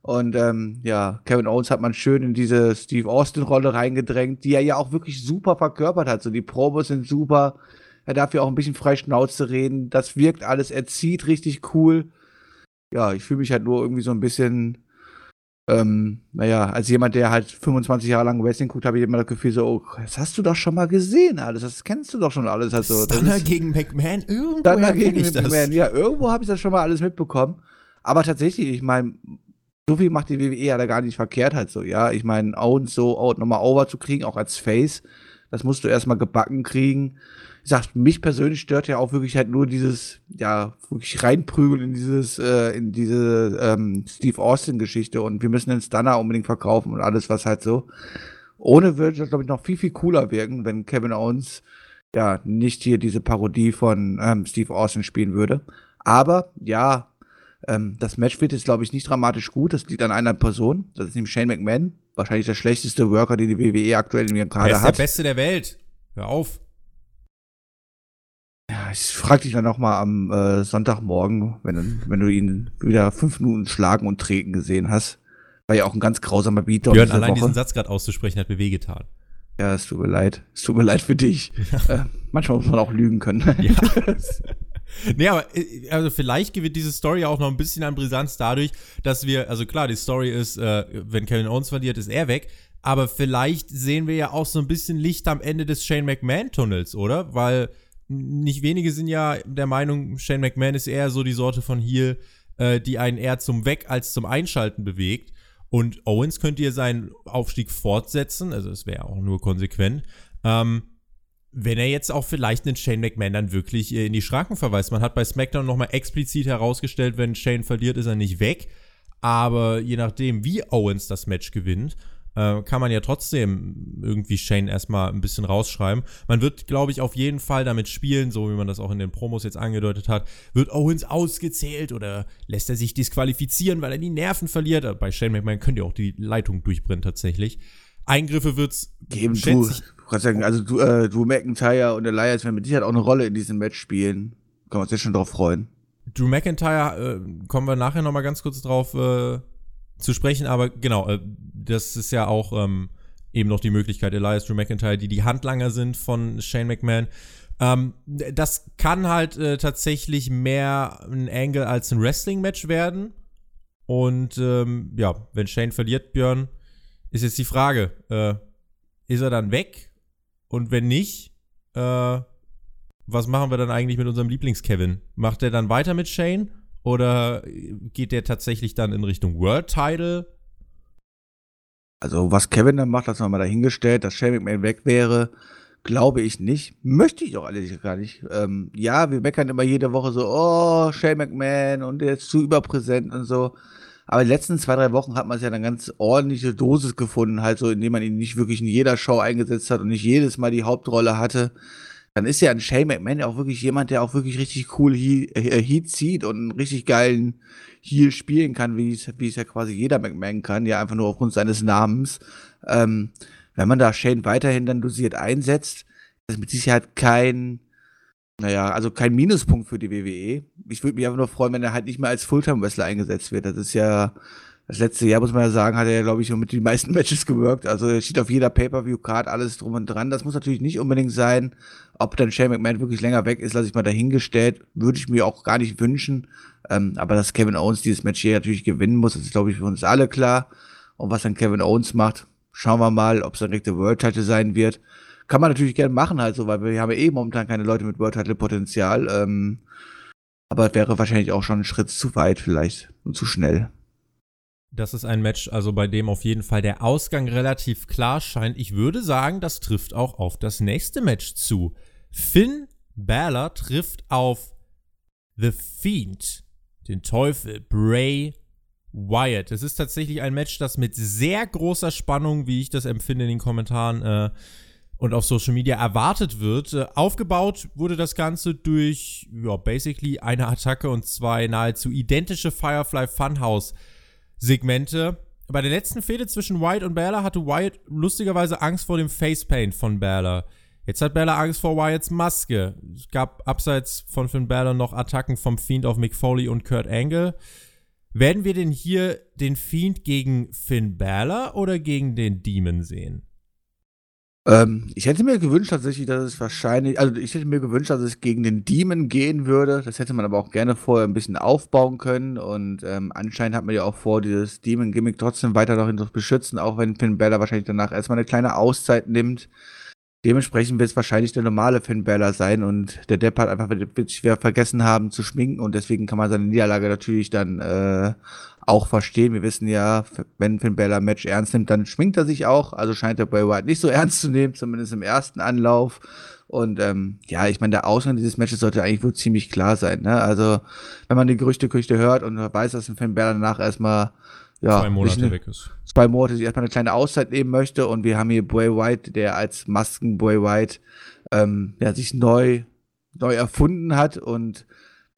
Und ähm, ja, Kevin Owens hat man schön in diese Steve Austin-Rolle reingedrängt, die er ja auch wirklich super verkörpert hat. So, die Promos sind super. Er darf ja auch ein bisschen frei Schnauze reden. Das wirkt alles, er zieht richtig cool. Ja, ich fühle mich halt nur irgendwie so ein bisschen ähm, naja, als jemand, der halt 25 Jahre lang Wrestling guckt, habe ich immer das Gefühl so, oh, das hast du doch schon mal gesehen alles, das kennst du doch schon alles. Also, Stunner gegen McMahon, irgendwo Stunner gegen McMahon, ja, irgendwo habe ich das schon mal alles mitbekommen. Aber tatsächlich, ich meine, so viel macht die WWE ja da gar nicht verkehrt halt so, ja. Ich meine, Owens so nochmal over zu kriegen, auch als Face, das musst du erstmal gebacken kriegen gesagt, mich persönlich stört ja auch wirklich halt nur dieses, ja, wirklich reinprügeln in dieses, äh, in diese ähm, Steve Austin-Geschichte und wir müssen den Stunner unbedingt verkaufen und alles, was halt so. Ohne würde das, glaube ich, noch viel, viel cooler wirken, wenn Kevin Owens ja nicht hier diese Parodie von ähm, Steve Austin spielen würde. Aber ja, ähm, das Match wird jetzt, glaube ich, nicht dramatisch gut. Das liegt an einer Person. Das ist nämlich Shane McMahon. Wahrscheinlich der schlechteste Worker, den die WWE aktuell in ihrem Kader hat. Er ist der Beste der Welt. Hör auf. Ich frage dich dann noch mal am äh, Sonntagmorgen, wenn, wenn du ihn wieder fünf Minuten schlagen und treten gesehen hast. War ja auch ein ganz grausamer Beatdown. Björn, allein Woche. diesen Satz gerade auszusprechen, hat mir wehgetan. Ja, es tut mir leid. Es tut mir leid für dich. Äh, manchmal muss man auch lügen können. Ja. nee, aber äh, also vielleicht gewinnt diese Story auch noch ein bisschen an Brisanz dadurch, dass wir, also klar, die Story ist, äh, wenn Kevin Owens verliert, ist er weg. Aber vielleicht sehen wir ja auch so ein bisschen Licht am Ende des Shane McMahon-Tunnels, oder? Weil nicht wenige sind ja der Meinung, Shane McMahon ist eher so die Sorte von Heel, äh, die einen eher zum Weg als zum Einschalten bewegt. Und Owens könnte hier seinen Aufstieg fortsetzen, also es wäre auch nur konsequent. Ähm, wenn er jetzt auch vielleicht einen Shane McMahon dann wirklich äh, in die Schranken verweist. Man hat bei SmackDown nochmal explizit herausgestellt, wenn Shane verliert, ist er nicht weg. Aber je nachdem, wie Owens das Match gewinnt, äh, kann man ja trotzdem irgendwie Shane erstmal ein bisschen rausschreiben. Man wird, glaube ich, auf jeden Fall damit spielen, so wie man das auch in den Promos jetzt angedeutet hat. Wird Owens ausgezählt oder lässt er sich disqualifizieren, weil er die Nerven verliert? Äh, bei Shane McMahon könnte ja auch die Leitung durchbrennen tatsächlich. Eingriffe wird's geben. Du, du kannst sagen, also du, äh, du McIntyre und Elias werden mit Sicherheit auch eine Rolle in diesem Match spielen. Können wir uns jetzt schon drauf freuen. Drew McIntyre, äh, kommen wir nachher nochmal ganz kurz drauf äh, zu sprechen, aber genau, äh, das ist ja auch ähm, eben noch die Möglichkeit, Elias Drew McIntyre, die die Handlanger sind von Shane McMahon. Ähm, das kann halt äh, tatsächlich mehr ein Angle als ein Wrestling-Match werden. Und ähm, ja, wenn Shane verliert, Björn, ist jetzt die Frage, äh, ist er dann weg? Und wenn nicht, äh, was machen wir dann eigentlich mit unserem Lieblings-Kevin? Macht er dann weiter mit Shane? Oder geht der tatsächlich dann in Richtung World Title? Also, was Kevin dann macht, das haben wir mal dahingestellt, dass Shane McMahon weg wäre, glaube ich nicht. Möchte ich auch ehrlich gar nicht. Ähm, ja, wir meckern immer jede Woche so, oh, Shane McMahon und der ist zu überpräsent und so. Aber die letzten zwei, drei Wochen hat man es ja eine ganz ordentliche Dosis gefunden, halt so, indem man ihn nicht wirklich in jeder Show eingesetzt hat und nicht jedes Mal die Hauptrolle hatte dann ist ja ein Shane McMahon auch wirklich jemand, der auch wirklich richtig cool Heat, äh, Heat zieht und einen richtig geilen Heal spielen kann, wie es, wie es ja quasi jeder McMahon kann, ja einfach nur aufgrund seines Namens. Ähm, wenn man da Shane weiterhin dann dosiert einsetzt, ist mit Sicherheit kein, naja, also kein Minuspunkt für die WWE. Ich würde mich einfach nur freuen, wenn er halt nicht mehr als Fulltime-Wrestler eingesetzt wird. Das ist ja Das letzte Jahr, muss man ja sagen, hat er glaube ich, mit den meisten Matches gewirkt. Also er steht auf jeder Pay-Per-View-Card alles drum und dran. Das muss natürlich nicht unbedingt sein. Ob dann Shane McMahon wirklich länger weg ist, lasse ich mal dahingestellt. Würde ich mir auch gar nicht wünschen. Ähm, aber dass Kevin Owens dieses Match hier natürlich gewinnen muss, ist, glaube ich, für uns alle klar. Und was dann Kevin Owens macht, schauen wir mal, ob es dann direkt der World Title sein wird. Kann man natürlich gerne machen, halt so, weil wir haben ja eh momentan keine Leute mit World Title Potenzial. Ähm, aber wäre wahrscheinlich auch schon ein Schritt zu weit vielleicht und zu schnell. Das ist ein Match, also bei dem auf jeden Fall der Ausgang relativ klar scheint. Ich würde sagen, das trifft auch auf das nächste Match zu. Finn Balor trifft auf The Fiend, den Teufel, Bray Wyatt. Es ist tatsächlich ein Match, das mit sehr großer Spannung, wie ich das empfinde in den Kommentaren äh, und auf Social Media erwartet wird. Äh, aufgebaut wurde das Ganze durch, ja, basically eine Attacke und zwei nahezu identische Firefly Funhouse Segmente. Bei der letzten Fehde zwischen Wyatt und Balor hatte Wyatt lustigerweise Angst vor dem Facepaint von Balor. Jetzt hat Balor Angst vor Wyatts Maske. Es gab abseits von Finn Balor noch Attacken vom Fiend auf Mick Foley und Kurt Angle. Werden wir denn hier den Fiend gegen Finn Balor oder gegen den Demon sehen? Ähm, ich hätte mir gewünscht tatsächlich, dass es wahrscheinlich, also ich hätte mir gewünscht, dass es gegen den Demon gehen würde. Das hätte man aber auch gerne vorher ein bisschen aufbauen können. Und ähm, anscheinend hat man ja auch vor, dieses Demon-Gimmick trotzdem weiter noch zu beschützen, auch wenn Finn Balor wahrscheinlich danach erstmal eine kleine Auszeit nimmt. Dementsprechend wird es wahrscheinlich der normale Finn Balor sein und der Depp hat einfach wird schwer vergessen haben zu schminken und deswegen kann man seine Niederlage natürlich dann äh, auch verstehen. Wir wissen ja, wenn Finn Balor ein Match ernst nimmt, dann schminkt er sich auch. Also scheint der Bray Wyatt nicht so ernst zu nehmen, zumindest im ersten Anlauf. Und ähm, ja, ich meine, der Ausgang dieses Matches sollte eigentlich wohl ziemlich klar sein. Ne? Also, wenn man die Gerüchteküche hört und weiß, dass ein Finn Balor danach erstmal ja, zwei Monate eine, weg ist. Zwei Monate sich erstmal eine kleine Auszeit nehmen möchte. Und wir haben hier Bray White, der als Masken Bray White ähm, ja, sich neu, neu erfunden hat. Und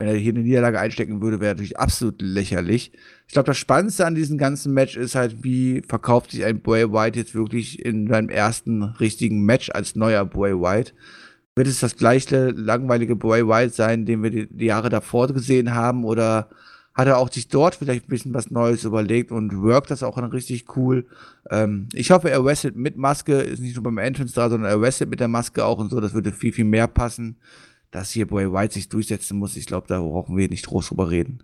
wenn er hier eine Niederlage einstecken würde, wäre natürlich absolut lächerlich. Ich glaube, das Spannendste an diesem ganzen Match ist halt, wie verkauft sich ein Bray White jetzt wirklich in seinem ersten richtigen Match als neuer Bray White. Wird es das gleiche langweilige Bray White sein, den wir die, die Jahre davor gesehen haben, oder hat er auch sich dort vielleicht ein bisschen was Neues überlegt und workt das auch dann richtig cool. Ähm, ich hoffe, er wrestelt mit Maske, ist nicht nur beim Entrance da, sondern er wrestelt mit der Maske auch und so. Das würde viel, viel mehr passen. Dass hier Bray White sich durchsetzen muss, ich glaube, da brauchen wir nicht groß drüber reden.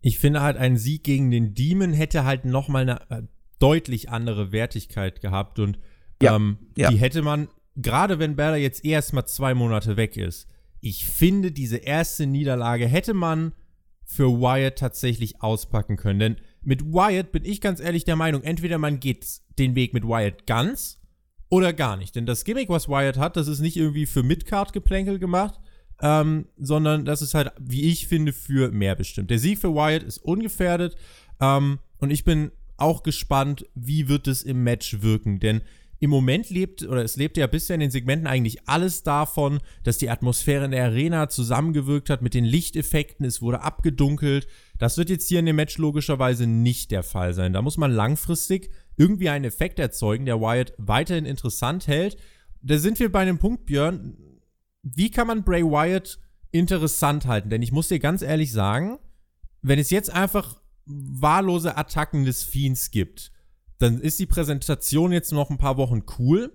Ich finde halt, ein Sieg gegen den Demon hätte halt nochmal eine äh, deutlich andere Wertigkeit gehabt und ja, ähm, ja. die hätte man, gerade wenn Berda jetzt erst mal zwei Monate weg ist, ich finde, diese erste Niederlage hätte man für Wyatt tatsächlich auspacken können. Denn mit Wyatt bin ich ganz ehrlich der Meinung, entweder man geht den Weg mit Wyatt ganz oder gar nicht. Denn das Gimmick, was Wyatt hat, das ist nicht irgendwie für Midcard-Geplänkel gemacht, ähm, sondern das ist halt, wie ich finde, für mehr bestimmt. Der Sieg für Wyatt ist ungefährdet ähm, und ich bin auch gespannt, wie wird es im Match wirken. Denn im Moment lebt, oder es lebt ja bisher in den Segmenten eigentlich alles davon, dass die Atmosphäre in der Arena zusammengewirkt hat mit den Lichteffekten, es wurde abgedunkelt. Das wird jetzt hier in dem Match logischerweise nicht der Fall sein. Da muss man langfristig irgendwie einen Effekt erzeugen, der Wyatt weiterhin interessant hält. Da sind wir bei einem Punkt, Björn. Wie kann man Bray Wyatt interessant halten? Denn ich muss dir ganz ehrlich sagen, wenn es jetzt einfach wahllose Attacken des Fiends gibt, dann ist die Präsentation jetzt noch ein paar Wochen cool.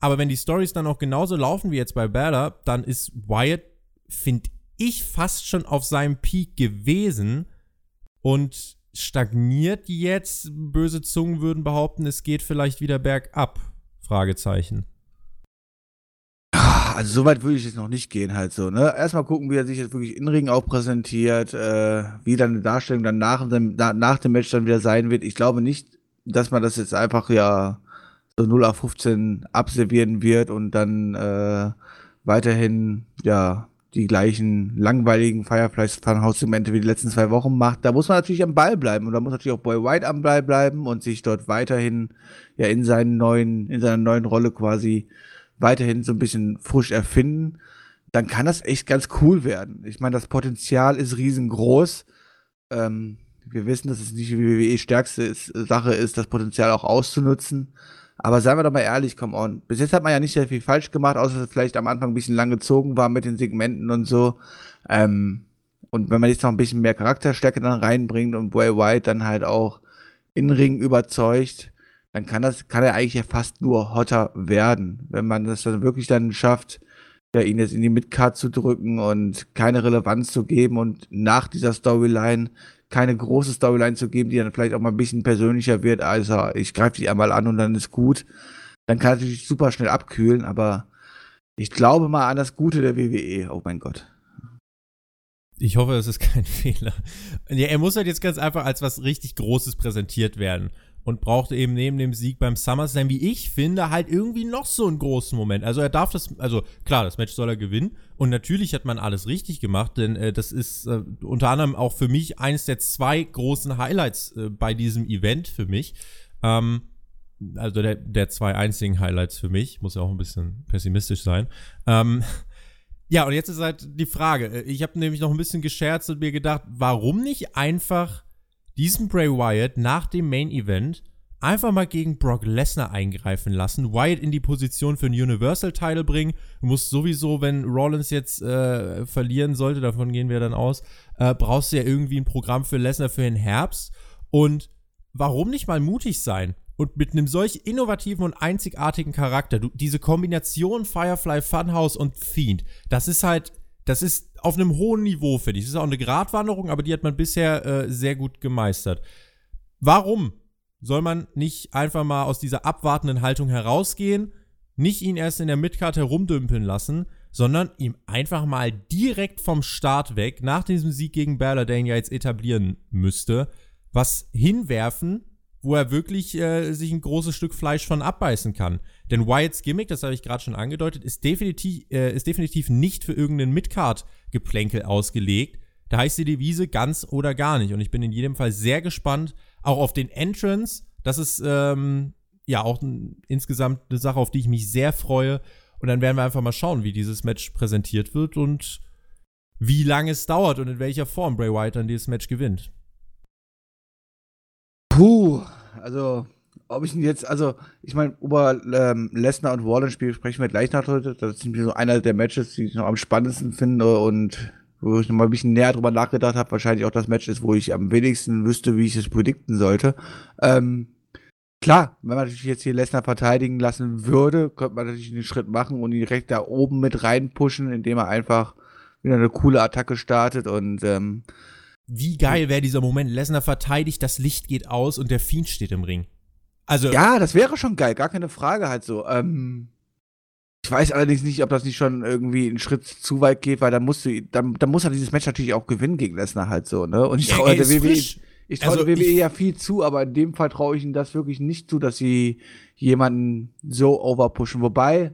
Aber wenn die Stories dann auch genauso laufen wie jetzt bei Balor, dann ist Wyatt, finde ich, fast schon auf seinem Peak gewesen und stagniert jetzt. Böse Zungen würden behaupten, es geht vielleicht wieder bergab. Fragezeichen. Also so weit würde ich jetzt noch nicht gehen, halt so, ne? Erstmal gucken, wie er sich jetzt wirklich in Ring auch präsentiert, äh, wie dann eine Darstellung dann nach dem, nach dem Match dann wieder sein wird. Ich glaube nicht, dass man das jetzt einfach ja so 0 auf 15 abservieren wird und dann äh, weiterhin ja die gleichen langweiligen Fireflies Funhouse-Segmente wie die letzten zwei Wochen macht. Da muss man natürlich am Ball bleiben und da muss natürlich auch Boy White am Ball bleiben und sich dort weiterhin ja in seinen neuen, in seiner neuen Rolle quasi weiterhin so ein bisschen frisch erfinden. Dann kann das echt ganz cool werden. Ich meine, das Potenzial ist riesengroß. Ähm, wir wissen, dass es nicht die WWE stärkste Sache ist, das Potenzial auch auszunutzen. Aber seien wir doch mal ehrlich, come on. Bis jetzt hat man ja nicht sehr viel falsch gemacht, außer dass es vielleicht am Anfang ein bisschen lang gezogen war mit den Segmenten und so. Ähm, und wenn man jetzt noch ein bisschen mehr Charakterstärke dann reinbringt und Bray White dann halt auch Innenring überzeugt, dann kann das, kann er eigentlich ja fast nur hotter werden. Wenn man das dann wirklich dann schafft, ja, ihn jetzt in die Midcard zu drücken und keine Relevanz zu geben und nach dieser Storyline keine große Storyline zu geben, die dann vielleicht auch mal ein bisschen persönlicher wird, also ich greife dich einmal an und dann ist gut. Dann kann natürlich super schnell abkühlen, aber ich glaube mal an das Gute der WWE. Oh mein Gott. Ich hoffe, das ist kein Fehler. Ja, er muss halt jetzt ganz einfach als was richtig Großes präsentiert werden und brauchte eben neben dem Sieg beim SummerSlam, wie ich finde, halt irgendwie noch so einen großen Moment. Also er darf das, also klar, das Match soll er gewinnen und natürlich hat man alles richtig gemacht, denn äh, das ist äh, unter anderem auch für mich eines der zwei großen Highlights äh, bei diesem Event für mich. Ähm, also der, der zwei einzigen Highlights für mich, muss ja auch ein bisschen pessimistisch sein. Ähm, ja, und jetzt ist halt die Frage. Ich habe nämlich noch ein bisschen gescherzt und mir gedacht, warum nicht einfach diesen Bray Wyatt nach dem Main Event einfach mal gegen Brock Lesnar eingreifen lassen, Wyatt in die Position für einen Universal Title bringen. Du musst sowieso, wenn Rollins jetzt äh, verlieren sollte, davon gehen wir dann aus, äh, brauchst du ja irgendwie ein Programm für Lesnar für den Herbst. Und warum nicht mal mutig sein? Und mit einem solch innovativen und einzigartigen Charakter, du, diese Kombination Firefly Funhouse und Fiend, das ist halt, das ist auf einem hohen Niveau, finde ich. Das ist auch eine Gratwanderung, aber die hat man bisher äh, sehr gut gemeistert. Warum soll man nicht einfach mal aus dieser abwartenden Haltung herausgehen, nicht ihn erst in der Midcard herumdümpeln lassen, sondern ihm einfach mal direkt vom Start weg, nach diesem Sieg gegen der ihn ja jetzt etablieren müsste, was hinwerfen, wo er wirklich äh, sich ein großes Stück Fleisch von abbeißen kann. Denn Wyatts Gimmick, das habe ich gerade schon angedeutet, ist definitiv, äh, ist definitiv nicht für irgendeinen Midcard-Geplänkel ausgelegt. Da heißt die Devise ganz oder gar nicht. Und ich bin in jedem Fall sehr gespannt, auch auf den Entrance. Das ist ähm, ja auch insgesamt eine Sache, auf die ich mich sehr freue. Und dann werden wir einfach mal schauen, wie dieses Match präsentiert wird und wie lange es dauert und in welcher Form Bray Wyatt dann dieses Match gewinnt. Puh, also ob ich ihn jetzt, also ich meine, über ähm, Lesnar und Waller Spiel sprechen wir gleich nach heute. Das ist so einer der Matches, die ich noch am spannendsten finde und wo ich noch mal ein bisschen näher drüber nachgedacht habe. Wahrscheinlich auch das Match ist, wo ich am wenigsten wüsste, wie ich es predikten sollte. Ähm, klar, wenn man natürlich jetzt hier Lesnar verteidigen lassen würde, könnte man natürlich einen Schritt machen und ihn direkt da oben mit reinpushen, indem er einfach wieder eine coole Attacke startet und ähm, wie geil wäre dieser Moment? Lesnar verteidigt, das Licht geht aus und der Fiend steht im Ring. Also. Ja, das wäre schon geil, gar keine Frage halt so. Ähm, ich weiß allerdings nicht, ob das nicht schon irgendwie einen Schritt zu weit geht, weil dann musst du, dann, dann muss er dieses Match natürlich auch gewinnen gegen Lesnar halt so, ne? Und ich traue der WWE, ich traue also der WWE ja viel zu, aber in dem Fall traue ich ihnen das wirklich nicht zu, dass sie jemanden so overpushen. Wobei,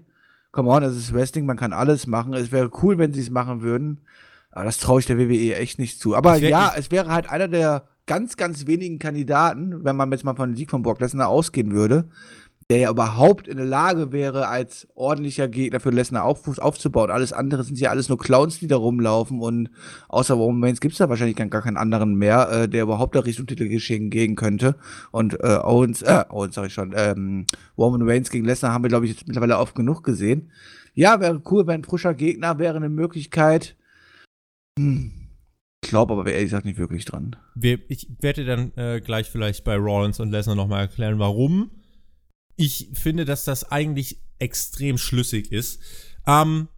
come on, es ist Wrestling, man kann alles machen. Es wäre cool, wenn sie es machen würden. Aber das traue ich der WWE echt nicht zu. Aber ja, es wäre halt einer der ganz, ganz wenigen Kandidaten, wenn man jetzt mal von Sieg von Brock Lesnar ausgehen würde, der ja überhaupt in der Lage wäre, als ordentlicher Gegner für Lesnar auf, aufzubauen. Alles andere sind ja alles nur Clowns, die da rumlaufen und außer Roman Reigns gibt es da wahrscheinlich gar keinen anderen mehr, äh, der überhaupt da Richtung Titelgeschehen gehen könnte. Und äh, Owens, äh, Owens sag ich schon, ähm, Roman Reigns gegen Lesnar haben wir, glaube ich, jetzt mittlerweile oft genug gesehen. Ja, wäre cool, wenn ein frischer Gegner wäre eine Möglichkeit, hm. Ich glaube aber ehrlich gesagt nicht wirklich dran. Wir, ich werde dann äh, gleich vielleicht bei Rollins und Lesnar nochmal erklären, warum. Ich finde, dass das eigentlich extrem schlüssig ist. Ähm,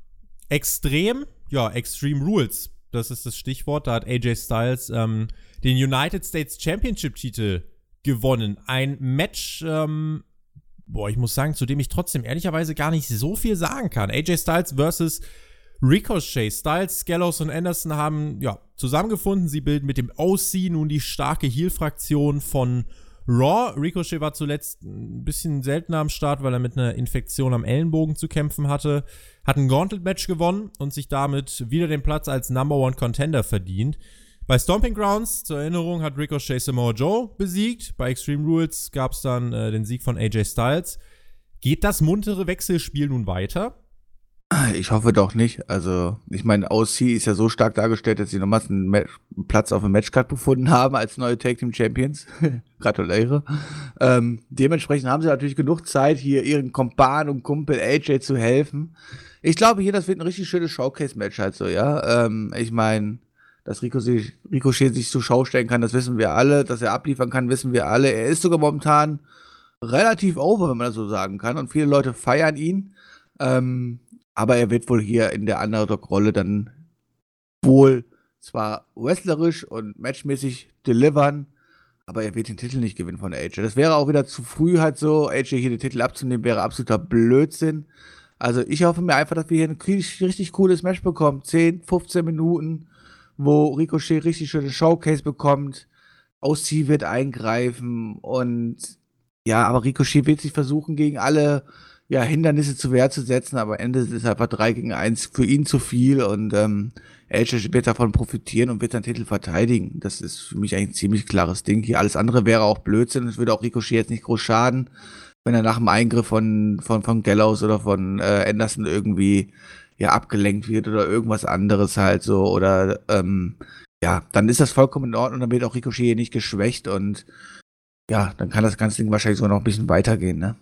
extrem, ja, Extreme Rules, das ist das Stichwort. Da hat AJ Styles ähm, den United States Championship-Titel gewonnen. Ein Match, ähm, boah, ich muss sagen, zu dem ich trotzdem ehrlicherweise gar nicht so viel sagen kann. AJ Styles versus Ricochet, Styles, Gallows und Anderson haben ja zusammengefunden. Sie bilden mit dem OC nun die starke Heel-Fraktion von Raw. Ricochet war zuletzt ein bisschen seltener am Start, weil er mit einer Infektion am Ellenbogen zu kämpfen hatte. Hat ein Gauntlet-Match gewonnen und sich damit wieder den Platz als Number One Contender verdient. Bei Stomping Grounds, zur Erinnerung, hat Ricochet Samoa Joe besiegt. Bei Extreme Rules gab es dann äh, den Sieg von AJ Styles. Geht das muntere Wechselspiel nun weiter? Ich hoffe doch nicht. Also, ich meine, OC ist ja so stark dargestellt, dass sie nochmals einen, einen Platz auf dem Matchcard gefunden haben als neue Tag Team Champions. Gratuliere. Ähm, dementsprechend haben sie natürlich genug Zeit, hier ihren Kompan und Kumpel AJ zu helfen. Ich glaube hier, das wird ein richtig schönes Showcase-Match halt so, ja. Ähm, ich meine, dass Ricochet, Ricochet sich zur Schau stellen kann, das wissen wir alle. Dass er abliefern kann, wissen wir alle. Er ist sogar momentan relativ over, wenn man das so sagen kann. Und viele Leute feiern ihn. Ähm, aber er wird wohl hier in der Underdog-Rolle dann wohl zwar wrestlerisch und matchmäßig delivern, aber er wird den Titel nicht gewinnen von AJ. Das wäre auch wieder zu früh halt so, AJ hier den Titel abzunehmen, wäre absoluter Blödsinn. Also ich hoffe mir einfach, dass wir hier ein richtig, cooles Match bekommen. 10, 15 Minuten, wo Ricochet richtig schöne Showcase bekommt. OC wird eingreifen und ja, aber Ricochet wird sich versuchen, gegen alle ja, Hindernisse zu Wehr zu setzen, aber am Ende ist es einfach 3 gegen 1 für ihn zu viel und ähm, Edge wird davon profitieren und wird seinen Titel verteidigen. Das ist für mich eigentlich ein ziemlich klares Ding hier. Alles andere wäre auch Blödsinn. Es würde auch Ricochet jetzt nicht groß schaden, wenn er nach dem Eingriff von, von, von Gallows oder von äh, Anderson irgendwie ja abgelenkt wird oder irgendwas anderes halt so oder ähm, ja, dann ist das vollkommen in Ordnung, dann wird auch Ricochet hier nicht geschwächt und ja, dann kann das ganze Ding wahrscheinlich sogar noch ein bisschen weitergehen, ne?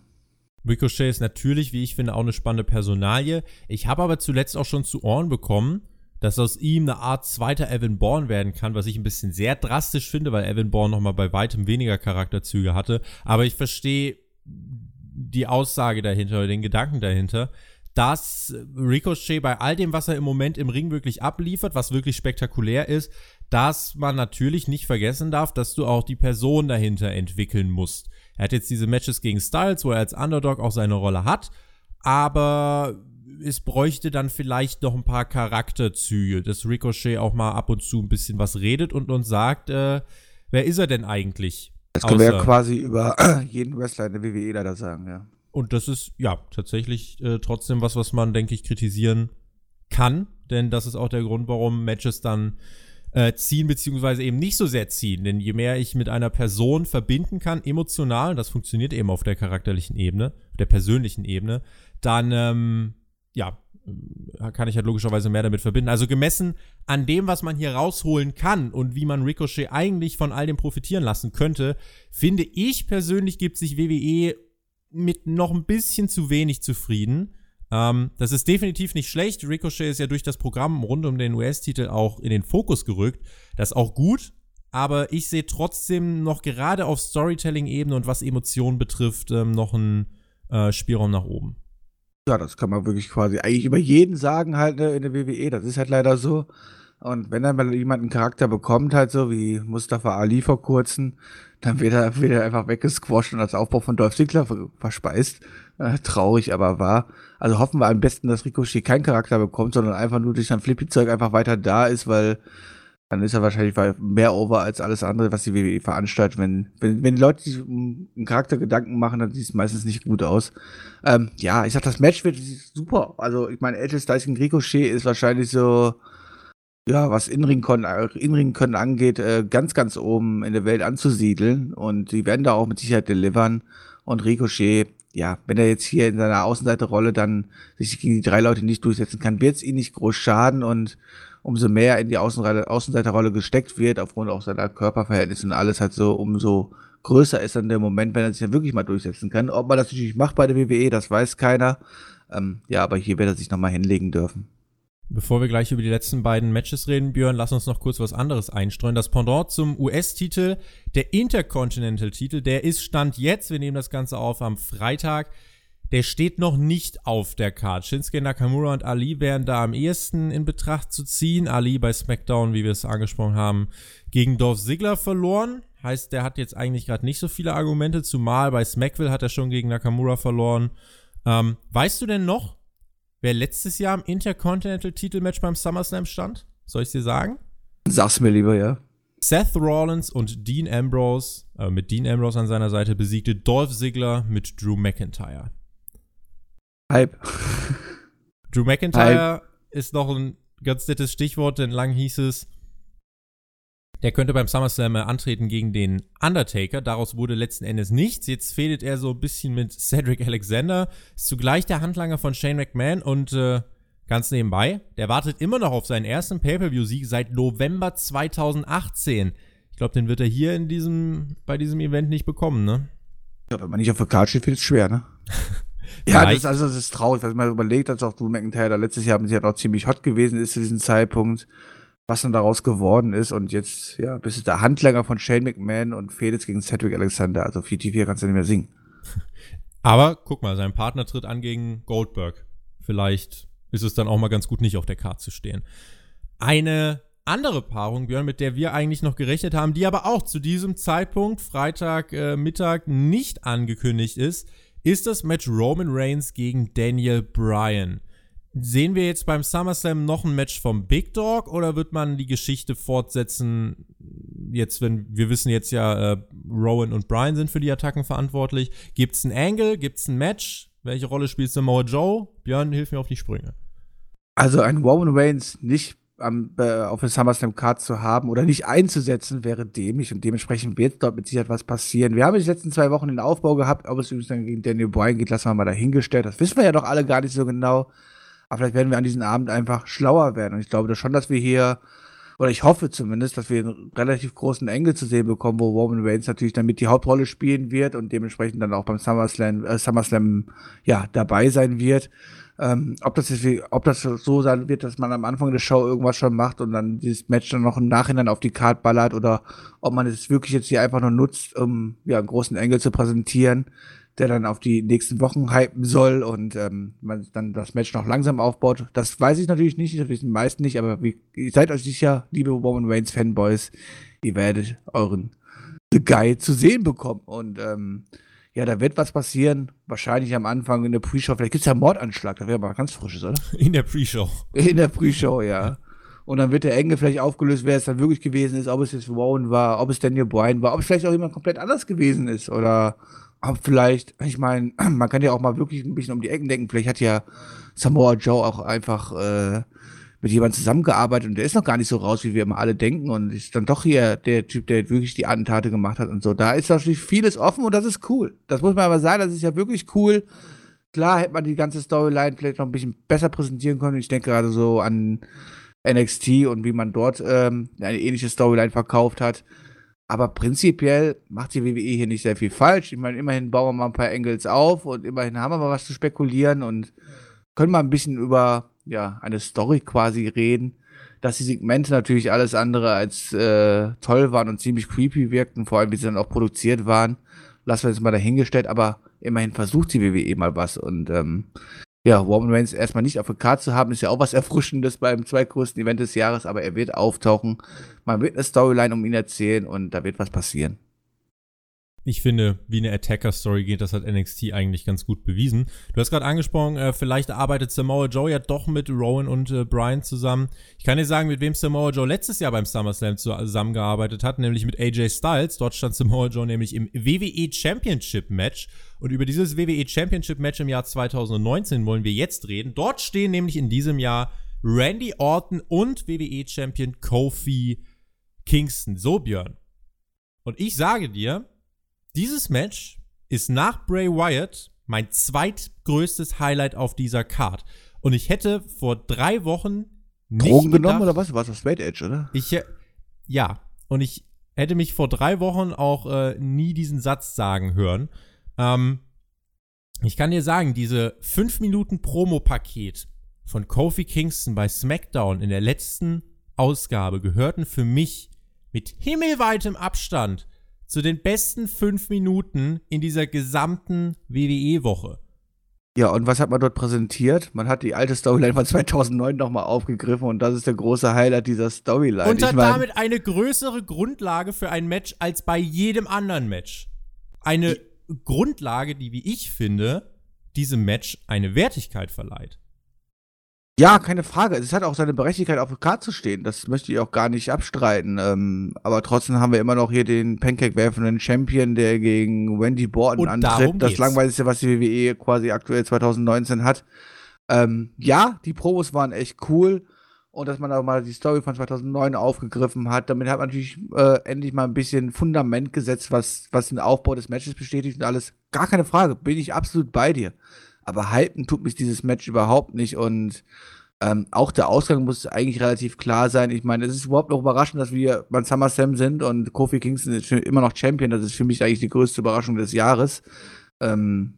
Ricochet ist natürlich, wie ich finde, auch eine spannende Personalie. Ich habe aber zuletzt auch schon zu Ohren bekommen, dass aus ihm eine Art zweiter Evan Bourne werden kann, was ich ein bisschen sehr drastisch finde, weil Evan Bourne nochmal bei weitem weniger Charakterzüge hatte. Aber ich verstehe die Aussage dahinter oder den Gedanken dahinter, dass Ricochet bei all dem, was er im Moment im Ring wirklich abliefert, was wirklich spektakulär ist, dass man natürlich nicht vergessen darf, dass du auch die Person dahinter entwickeln musst. Er hat jetzt diese Matches gegen Styles, wo er als Underdog auch seine Rolle hat, aber es bräuchte dann vielleicht noch ein paar Charakterzüge, dass Ricochet auch mal ab und zu ein bisschen was redet und uns sagt, äh, wer ist er denn eigentlich? Das können wir ja quasi über jeden Wrestler in der WWE leider sagen, ja. Und das ist ja tatsächlich äh, trotzdem was, was man, denke ich, kritisieren kann, denn das ist auch der Grund, warum Matches dann äh, ziehen, beziehungsweise eben nicht so sehr ziehen. Denn je mehr ich mit einer Person verbinden kann, emotional, das funktioniert eben auf der charakterlichen Ebene, auf der persönlichen Ebene, dann, ähm, ja, äh, kann ich halt logischerweise mehr damit verbinden. Also gemessen an dem, was man hier rausholen kann und wie man Ricochet eigentlich von all dem profitieren lassen könnte, finde ich persönlich gibt sich WWE mit noch ein bisschen zu wenig zufrieden. Ähm, das ist definitiv nicht schlecht. Ricochet ist ja durch das Programm rund um den US-Titel auch in den Fokus gerückt. Das ist auch gut, aber ich sehe trotzdem noch gerade auf Storytelling-Ebene und was Emotionen betrifft, ähm, noch einen äh, Spielraum nach oben. Ja, das kann man wirklich quasi eigentlich über jeden sagen halt ne, in der WWE. Das ist halt leider so. Und wenn dann mal jemand einen Charakter bekommt, halt so wie Mustafa Ali vor kurzem, dann wird er, wird er einfach weggesquasht und als Aufbau von Dolph Ziggler verspeist. Äh, traurig, aber wahr. Also hoffen wir am besten, dass Ricochet keinen Charakter bekommt, sondern einfach nur durch sein Flippy-Zeug einfach weiter da ist, weil dann ist er wahrscheinlich mehr over als alles andere, was die WWE veranstaltet. Wenn, wenn, wenn Leute sich um einen Charakter Gedanken machen, dann sieht es meistens nicht gut aus. Ähm, ja, ich sag, das Match wird super. Also, ich meine, Edge Styles Ricochet ist wahrscheinlich so, ja, was Inring können, können angeht, äh, ganz, ganz oben in der Welt anzusiedeln. Und die werden da auch mit Sicherheit delivern. Und Ricochet, ja, wenn er jetzt hier in seiner Außenseiterrolle dann sich gegen die drei Leute nicht durchsetzen kann, wird es ihn nicht groß schaden und umso mehr in die Außenseiterrolle gesteckt wird, aufgrund auch seiner Körperverhältnisse und alles halt so, umso größer ist dann der Moment, wenn er sich dann wirklich mal durchsetzen kann. Ob man das natürlich macht bei der WWE, das weiß keiner. Ähm, ja, aber hier wird er sich nochmal hinlegen dürfen. Bevor wir gleich über die letzten beiden Matches reden, Björn, lass uns noch kurz was anderes einstreuen. Das Pendant zum US-Titel, der Intercontinental-Titel, der ist Stand jetzt, wir nehmen das Ganze auf am Freitag, der steht noch nicht auf der Card. Shinsuke Nakamura und Ali wären da am ehesten in Betracht zu ziehen. Ali bei SmackDown, wie wir es angesprochen haben, gegen Dolph Ziggler verloren. Heißt, der hat jetzt eigentlich gerade nicht so viele Argumente, zumal bei Smackville hat er schon gegen Nakamura verloren. Ähm, weißt du denn noch, wer letztes Jahr im Intercontinental-Titelmatch beim SummerSlam stand? Soll ich dir sagen? Sag's mir lieber, ja. Seth Rollins und Dean Ambrose, äh, mit Dean Ambrose an seiner Seite, besiegte Dolph Ziggler mit Drew McIntyre. Hype. Drew McIntyre Hype. ist noch ein ganz nettes Stichwort, denn lang hieß es, der könnte beim SummerSlam antreten gegen den Undertaker. Daraus wurde letzten Endes nichts. Jetzt fehlt er so ein bisschen mit Cedric Alexander. Ist zugleich der Handlanger von Shane McMahon und äh, ganz nebenbei, der wartet immer noch auf seinen ersten Pay-Per-View-Sieg seit November 2018. Ich glaube, den wird er hier in diesem, bei diesem Event nicht bekommen, ne? Ja, wenn man nicht auf der Karte steht, wird es schwer, ne? ja, das, also, das ist traurig, was man überlegt, als auch Drew McIntyre da letztes Jahr mit sich auch ziemlich hot gewesen ist zu diesem Zeitpunkt. Was dann daraus geworden ist. Und jetzt, ja, bist du der Handlanger von Shane McMahon und Felix gegen Cedric Alexander. Also viel tiefer kannst du nicht mehr singen. Aber guck mal, sein Partner tritt an gegen Goldberg. Vielleicht ist es dann auch mal ganz gut, nicht auf der Karte zu stehen. Eine andere Paarung, Björn, mit der wir eigentlich noch gerechnet haben, die aber auch zu diesem Zeitpunkt, Freitag äh, nicht angekündigt ist, ist das Match Roman Reigns gegen Daniel Bryan. Sehen wir jetzt beim SummerSlam noch ein Match vom Big Dog oder wird man die Geschichte fortsetzen? Jetzt, wenn wir wissen jetzt ja, äh, Rowan und Bryan sind für die Attacken verantwortlich. Gibt es ein Angle? Gibt es ein Match? Welche Rolle spielt Samoa Joe? Björn, hilf mir auf die Sprünge. Also ein Roman Reigns nicht am, äh, auf der SummerSlam Card zu haben oder nicht einzusetzen, wäre dämlich und dementsprechend wird dort mit Sicherheit was passieren. Wir haben die letzten zwei Wochen den Aufbau gehabt, ob es übrigens dann gegen Daniel Bryan geht, lassen wir mal dahingestellt. Das wissen wir ja doch alle gar nicht so genau. Aber vielleicht werden wir an diesem Abend einfach schlauer werden. Und ich glaube schon, dass wir hier, oder ich hoffe zumindest, dass wir einen relativ großen Engel zu sehen bekommen, wo Roman Reigns natürlich damit die Hauptrolle spielen wird und dementsprechend dann auch beim SummerSlam, äh, SummerSlam ja, dabei sein wird. Ähm, ob, das jetzt, ob das so sein wird, dass man am Anfang der Show irgendwas schon macht und dann dieses Match dann noch im Nachhinein auf die Card ballert oder ob man es wirklich jetzt hier einfach nur nutzt, um ja, einen großen Engel zu präsentieren der dann auf die nächsten Wochen hypen soll und ähm, man dann das Match noch langsam aufbaut. Das weiß ich natürlich nicht, das wissen die meisten nicht, aber wie, ihr seid euch sicher, liebe Roman Reigns Fanboys, ihr werdet euren The Guy zu sehen bekommen. Und ähm, ja, da wird was passieren. Wahrscheinlich am Anfang in der Pre-Show. Vielleicht gibt es ja einen Mordanschlag, da wäre mal ganz frisches, oder? In der Pre-Show. In der Pre-Show, ja. Und dann wird der Engel vielleicht aufgelöst, wer es dann wirklich gewesen ist, ob es jetzt Rowan war, ob es Daniel Bryan war, ob es vielleicht auch jemand komplett anders gewesen ist oder aber vielleicht, ich meine, man kann ja auch mal wirklich ein bisschen um die Ecken denken. Vielleicht hat ja Samoa Joe auch einfach äh, mit jemandem zusammengearbeitet und der ist noch gar nicht so raus, wie wir immer alle denken und ist dann doch hier der Typ, der wirklich die Attentate gemacht hat und so. Da ist natürlich vieles offen und das ist cool. Das muss man aber sagen, das ist ja wirklich cool. Klar hätte man die ganze Storyline vielleicht noch ein bisschen besser präsentieren können. Ich denke gerade so an NXT und wie man dort ähm, eine ähnliche Storyline verkauft hat. Aber prinzipiell macht die WWE hier nicht sehr viel falsch. Ich meine, immerhin bauen wir mal ein paar Engels auf und immerhin haben wir mal was zu spekulieren und können mal ein bisschen über ja, eine Story quasi reden. Dass die Segmente natürlich alles andere als äh, toll waren und ziemlich creepy wirkten, vor allem wie sie dann auch produziert waren, lassen wir jetzt mal dahingestellt, aber immerhin versucht die WWE mal was und ähm, ja, Roman Reigns erstmal nicht auf der Karte zu haben, ist ja auch was Erfrischendes beim zweitgrößten Event des Jahres, aber er wird auftauchen. Man wird eine Storyline um ihn erzählen und da wird was passieren. Ich finde, wie eine Attacker-Story geht, das hat NXT eigentlich ganz gut bewiesen. Du hast gerade angesprochen, äh, vielleicht arbeitet Samoa Joe ja doch mit Rowan und äh, Brian zusammen. Ich kann dir sagen, mit wem Samoa Joe letztes Jahr beim SummerSlam zusammengearbeitet hat, nämlich mit AJ Styles. Dort stand Samoa Joe nämlich im WWE Championship Match. Und über dieses WWE Championship Match im Jahr 2019 wollen wir jetzt reden. Dort stehen nämlich in diesem Jahr Randy Orton und WWE Champion Kofi Kingston. So, Björn. Und ich sage dir, dieses Match ist nach Bray Wyatt mein zweitgrößtes Highlight auf dieser Card. Und ich hätte vor drei Wochen nicht Drogen gedacht, genommen oder was? War das Straight Edge, oder? Ich, ja. Und ich hätte mich vor drei Wochen auch äh, nie diesen Satz sagen hören. Ähm, ich kann dir sagen, diese 5 Minuten Promo-Paket von Kofi Kingston bei SmackDown in der letzten Ausgabe gehörten für mich mit himmelweitem Abstand zu den besten fünf Minuten in dieser gesamten WWE-Woche. Ja, und was hat man dort präsentiert? Man hat die alte Storyline von 2009 nochmal aufgegriffen und das ist der große Highlight dieser Storyline. Und hat ich mein, damit eine größere Grundlage für ein Match als bei jedem anderen Match. Eine Grundlage, die, wie ich finde, diesem Match eine Wertigkeit verleiht. Ja, keine Frage. Es hat auch seine Berechtigkeit, auf der Karte zu stehen. Das möchte ich auch gar nicht abstreiten. Ähm, aber trotzdem haben wir immer noch hier den Pancake-werfenden Champion, der gegen Wendy Borton Und antritt. Das langweiligste, was die WWE quasi aktuell 2019 hat. Ähm, ja, die Pros waren echt cool. Und dass man auch mal die Story von 2009 aufgegriffen hat. Damit hat man natürlich äh, endlich mal ein bisschen Fundament gesetzt, was, was den Aufbau des Matches bestätigt und alles. Gar keine Frage. Bin ich absolut bei dir. Aber halten tut mich dieses Match überhaupt nicht und ähm, auch der Ausgang muss eigentlich relativ klar sein. Ich meine, es ist überhaupt noch überraschend, dass wir beim SummerSlam sind und Kofi Kingston ist immer noch Champion. Das ist für mich eigentlich die größte Überraschung des Jahres. Ähm,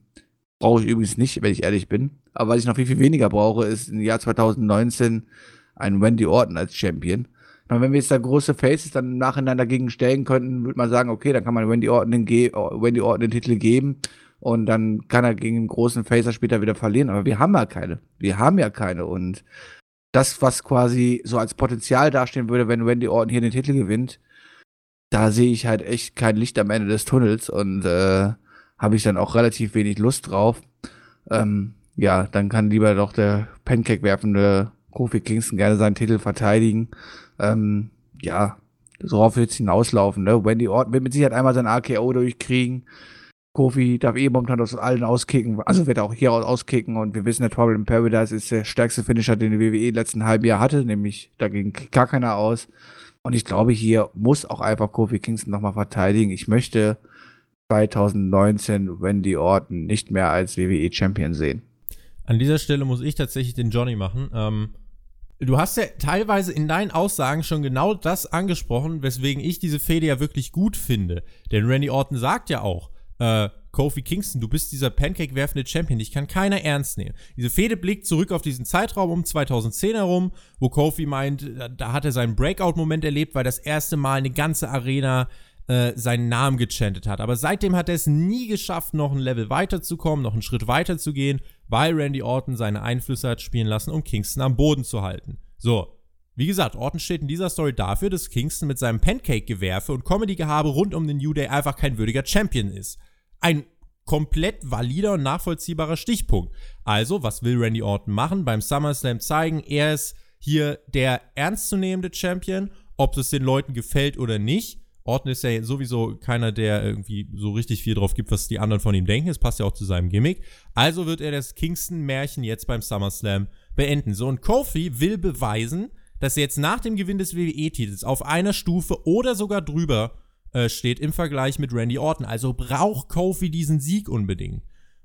brauche ich übrigens nicht, wenn ich ehrlich bin. Aber was ich noch viel, viel weniger brauche, ist im Jahr 2019 ein Wendy Orton als Champion. wenn wir jetzt da große Faces dann im Nachhinein dagegen stellen könnten, würde man sagen, okay, dann kann man Wendy Orton den, Ge Wendy Orton den Titel geben und dann kann er gegen einen großen Facer später wieder verlieren. Aber wir haben ja keine. Wir haben ja keine. Und das, was quasi so als Potenzial dastehen würde, wenn Wendy Orton hier den Titel gewinnt, da sehe ich halt echt kein Licht am Ende des Tunnels und äh, habe ich dann auch relativ wenig Lust drauf. Ähm, ja, dann kann lieber doch der Pancake werfende Kofi Kingston gerne seinen Titel verteidigen. Ähm, ja, worauf wird es hinauslaufen, ne? Wendy Orton wird mit Sicherheit einmal sein AKO durchkriegen. Kofi darf eh momentan aus allen auskicken, also wird er auch hier auskicken und wir wissen, der Trouble in Paradise ist der stärkste Finisher, den die WWE letzten halben Jahr hatte, nämlich dagegen gar keiner aus. Und ich glaube, hier muss auch einfach Kofi Kingston nochmal verteidigen. Ich möchte 2019 Wendy Orton nicht mehr als WWE Champion sehen. An dieser Stelle muss ich tatsächlich den Johnny machen. Ähm, du hast ja teilweise in deinen Aussagen schon genau das angesprochen, weswegen ich diese Fehde ja wirklich gut finde. Denn Randy Orton sagt ja auch, äh, Kofi Kingston, du bist dieser Pancake-werfende Champion, dich kann keiner ernst nehmen. Diese Fehde blickt zurück auf diesen Zeitraum um 2010 herum, wo Kofi meint, da hat er seinen Breakout-Moment erlebt, weil das erste Mal eine ganze Arena äh, seinen Namen gechantet hat. Aber seitdem hat er es nie geschafft, noch ein Level weiterzukommen, noch einen Schritt weiter zu gehen, weil Randy Orton seine Einflüsse hat spielen lassen, um Kingston am Boden zu halten. So, wie gesagt, Orton steht in dieser Story dafür, dass Kingston mit seinem Pancake-Gewerfe und Comedy-Gehabe rund um den New Day einfach kein würdiger Champion ist ein komplett valider und nachvollziehbarer Stichpunkt. Also, was will Randy Orton machen? Beim SummerSlam zeigen, er ist hier der ernstzunehmende Champion, ob es den Leuten gefällt oder nicht. Orton ist ja sowieso keiner, der irgendwie so richtig viel drauf gibt, was die anderen von ihm denken. Es passt ja auch zu seinem Gimmick. Also wird er das Kingston-Märchen jetzt beim SummerSlam beenden. So, und Kofi will beweisen, dass er jetzt nach dem Gewinn des WWE-Titels auf einer Stufe oder sogar drüber äh, steht im Vergleich mit Randy Orton. Also braucht Kofi diesen Sieg unbedingt.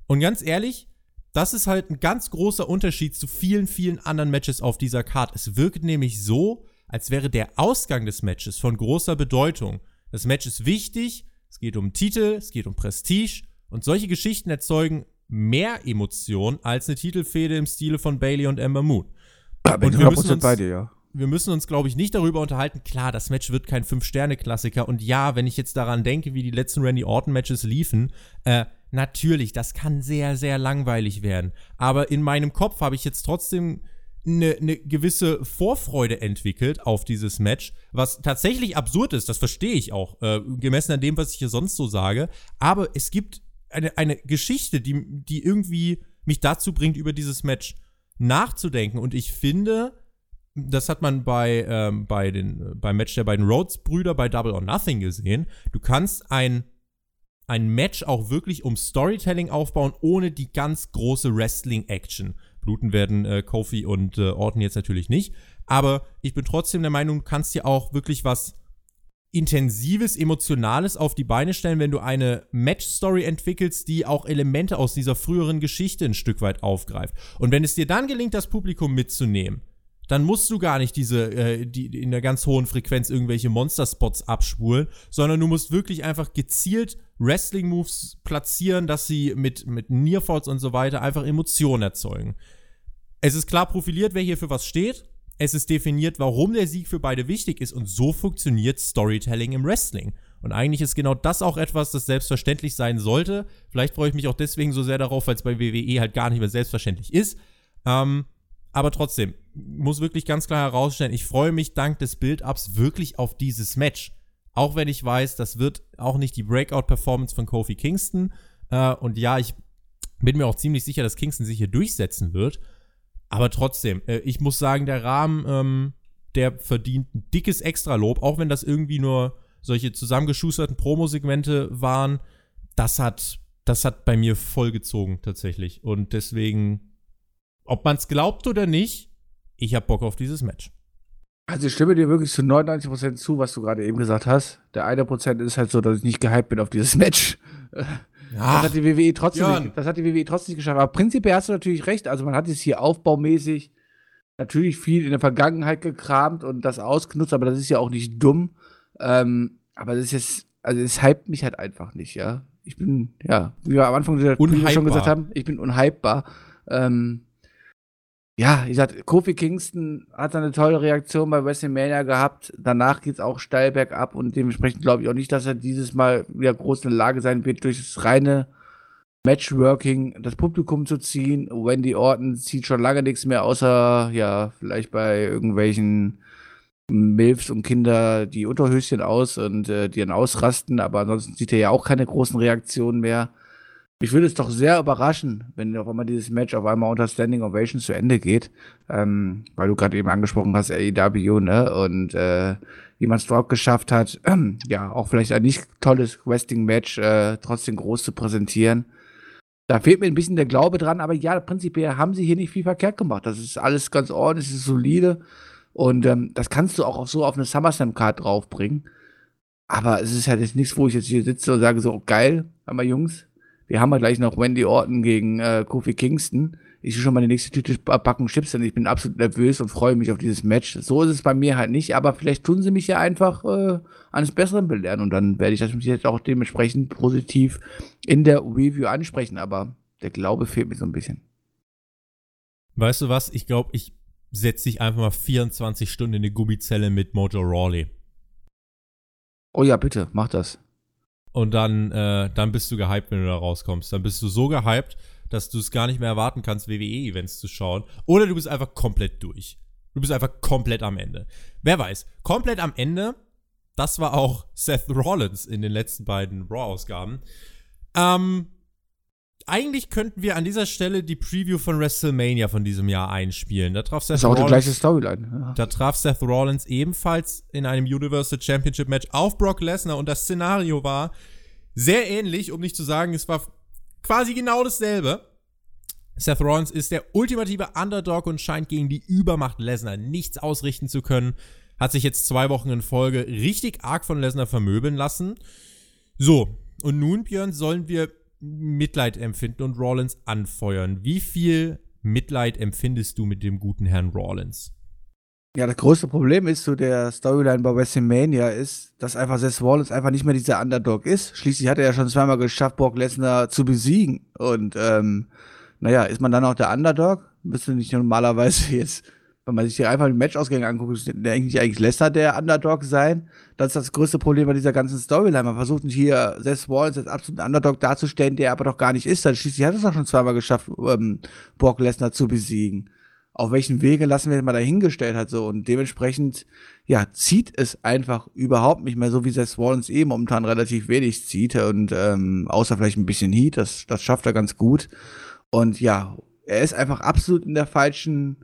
Und ganz ehrlich, das ist halt ein ganz großer Unterschied zu vielen, vielen anderen Matches auf dieser Card. Es wirkt nämlich so, als wäre der Ausgang des Matches von großer Bedeutung. Das Match ist wichtig, es geht um Titel, es geht um Prestige und solche Geschichten erzeugen mehr Emotionen als eine Titelfehde im Stile von Bailey und Ember Moon. Ja, bin und wir müssen uns, bei dir, ja wir müssen uns, glaube ich, nicht darüber unterhalten. Klar, das Match wird kein Fünf-Sterne-Klassiker. Und ja, wenn ich jetzt daran denke, wie die letzten Randy Orton-Matches liefen, äh, natürlich, das kann sehr, sehr langweilig werden. Aber in meinem Kopf habe ich jetzt trotzdem eine, eine gewisse Vorfreude entwickelt auf dieses Match, was tatsächlich absurd ist, das verstehe ich auch, äh, gemessen an dem, was ich hier sonst so sage. Aber es gibt eine, eine Geschichte, die, die irgendwie mich dazu bringt, über dieses Match nachzudenken. Und ich finde, das hat man bei, ähm, bei den, beim Match der beiden Rhodes-Brüder bei Double or Nothing gesehen. Du kannst ein, ein Match auch wirklich um Storytelling aufbauen, ohne die ganz große Wrestling-Action. Bluten werden äh, Kofi und äh, Orton jetzt natürlich nicht. Aber ich bin trotzdem der Meinung, du kannst dir auch wirklich was Intensives, Emotionales auf die Beine stellen, wenn du eine Match-Story entwickelst, die auch Elemente aus dieser früheren Geschichte ein Stück weit aufgreift. Und wenn es dir dann gelingt, das Publikum mitzunehmen, dann musst du gar nicht diese, äh, die in der ganz hohen Frequenz irgendwelche Monster-Spots abspulen, sondern du musst wirklich einfach gezielt Wrestling-Moves platzieren, dass sie mit, mit Nearfalls und so weiter einfach Emotionen erzeugen. Es ist klar profiliert, wer hier für was steht. Es ist definiert, warum der Sieg für beide wichtig ist und so funktioniert Storytelling im Wrestling. Und eigentlich ist genau das auch etwas, das selbstverständlich sein sollte. Vielleicht freue ich mich auch deswegen so sehr darauf, weil es bei WWE halt gar nicht mehr selbstverständlich ist. Ähm, aber trotzdem, muss wirklich ganz klar herausstellen, ich freue mich dank des Build-Ups wirklich auf dieses Match. Auch wenn ich weiß, das wird auch nicht die Breakout-Performance von Kofi Kingston. Äh, und ja, ich bin mir auch ziemlich sicher, dass Kingston sich hier durchsetzen wird. Aber trotzdem, äh, ich muss sagen, der Rahmen, ähm, der verdient ein dickes Extralob, auch wenn das irgendwie nur solche zusammengeschusterten Promo-Segmente waren. Das hat, das hat bei mir vollgezogen tatsächlich. Und deswegen ob man es glaubt oder nicht, ich habe Bock auf dieses Match. Also ich stimme dir wirklich zu 99% zu, was du gerade eben gesagt hast. Der eine Prozent ist halt so, dass ich nicht gehypt bin auf dieses Match. Ach, das hat die WWE trotzdem nicht, das hat die WWE trotzdem nicht geschafft. Aber prinzipiell hast du natürlich recht. Also man hat es hier aufbaumäßig natürlich viel in der Vergangenheit gekramt und das ausgenutzt, aber das ist ja auch nicht dumm. Ähm, aber das ist jetzt, also es hypt mich halt einfach nicht, ja. Ich bin, ja, wie wir am Anfang der schon gesagt haben, ich bin unhypebar. Ähm, ja, ich sag, Kofi Kingston hat eine tolle Reaktion bei WrestleMania gehabt. Danach geht's auch steil bergab und dementsprechend glaube ich auch nicht, dass er dieses Mal wieder groß in der Lage sein wird, durch das reine Matchworking das Publikum zu ziehen. Wendy Orton zieht schon lange nichts mehr, außer ja, vielleicht bei irgendwelchen Milfs und Kinder die Unterhöschen aus und äh, die dann ausrasten, aber ansonsten sieht er ja auch keine großen Reaktionen mehr. Ich würde es doch sehr überraschen, wenn auf einmal dieses Match auf einmal unter Standing Ovation zu Ende geht, ähm, weil du gerade eben angesprochen hast, AEW, ne, und äh, wie man es dort geschafft hat, ähm, ja, auch vielleicht ein nicht tolles Wrestling-Match äh, trotzdem groß zu präsentieren. Da fehlt mir ein bisschen der Glaube dran, aber ja, prinzipiell haben sie hier nicht viel verkehrt gemacht. Das ist alles ganz ordentlich, das ist solide. Und ähm, das kannst du auch so auf eine SummerSlam-Card draufbringen. Aber es ist halt jetzt nichts, wo ich jetzt hier sitze und sage so, geil, einmal Jungs, wir haben ja gleich noch Wendy Orton gegen äh, Kofi Kingston. Ich will schon mal die nächste Tüte packen Chips, denn ich bin absolut nervös und freue mich auf dieses Match. So ist es bei mir halt nicht, aber vielleicht tun sie mich ja einfach äh, eines Besseren belehren und dann werde ich das jetzt auch dementsprechend positiv in der Review ansprechen, aber der Glaube fehlt mir so ein bisschen. Weißt du was? Ich glaube, ich setz dich einfach mal 24 Stunden in eine Gummizelle mit Mojo Rawley. Oh ja, bitte, mach das. Und dann, äh, dann bist du gehypt, wenn du da rauskommst. Dann bist du so gehypt, dass du es gar nicht mehr erwarten kannst, WWE-Events zu schauen. Oder du bist einfach komplett durch. Du bist einfach komplett am Ende. Wer weiß, komplett am Ende, das war auch Seth Rollins in den letzten beiden Raw-Ausgaben. Ähm, eigentlich könnten wir an dieser Stelle die Preview von WrestleMania von diesem Jahr einspielen. Da traf Seth das ist auch Rollins, die gleiche Storyline. Ja. Da traf Seth Rollins ebenfalls in einem Universal Championship Match auf Brock Lesnar und das Szenario war sehr ähnlich, um nicht zu sagen, es war quasi genau dasselbe. Seth Rollins ist der ultimative Underdog und scheint gegen die Übermacht Lesnar nichts ausrichten zu können. Hat sich jetzt zwei Wochen in Folge richtig arg von Lesnar vermöbeln lassen. So, und nun, Björn, sollen wir Mitleid empfinden und Rollins anfeuern. Wie viel Mitleid empfindest du mit dem guten Herrn Rollins? Ja, das größte Problem ist so der Storyline bei WrestleMania ist, dass einfach Seth Rollins einfach nicht mehr dieser Underdog ist. Schließlich hat er ja schon zweimal geschafft, Brock Lesnar zu besiegen. Und ähm, naja, ist man dann auch der Underdog? Müsste nicht normalerweise jetzt wenn man sich hier einfach die Matchausgänge anguckt, ist der eigentlich, eigentlich Lesnar der Underdog sein. Das ist das größte Problem bei dieser ganzen Storyline. Man versucht nicht hier Seth Rollins als absoluten Underdog darzustellen, der aber doch gar nicht ist. Dann schließlich hat es auch schon zweimal geschafft, ähm, Brock Lesnar zu besiegen. Auf welchen Wege lassen wir mal dahingestellt hat so und dementsprechend ja zieht es einfach überhaupt nicht mehr so wie Seth Rollins eh momentan relativ wenig zieht und ähm, außer vielleicht ein bisschen Heat, das das schafft er ganz gut und ja er ist einfach absolut in der falschen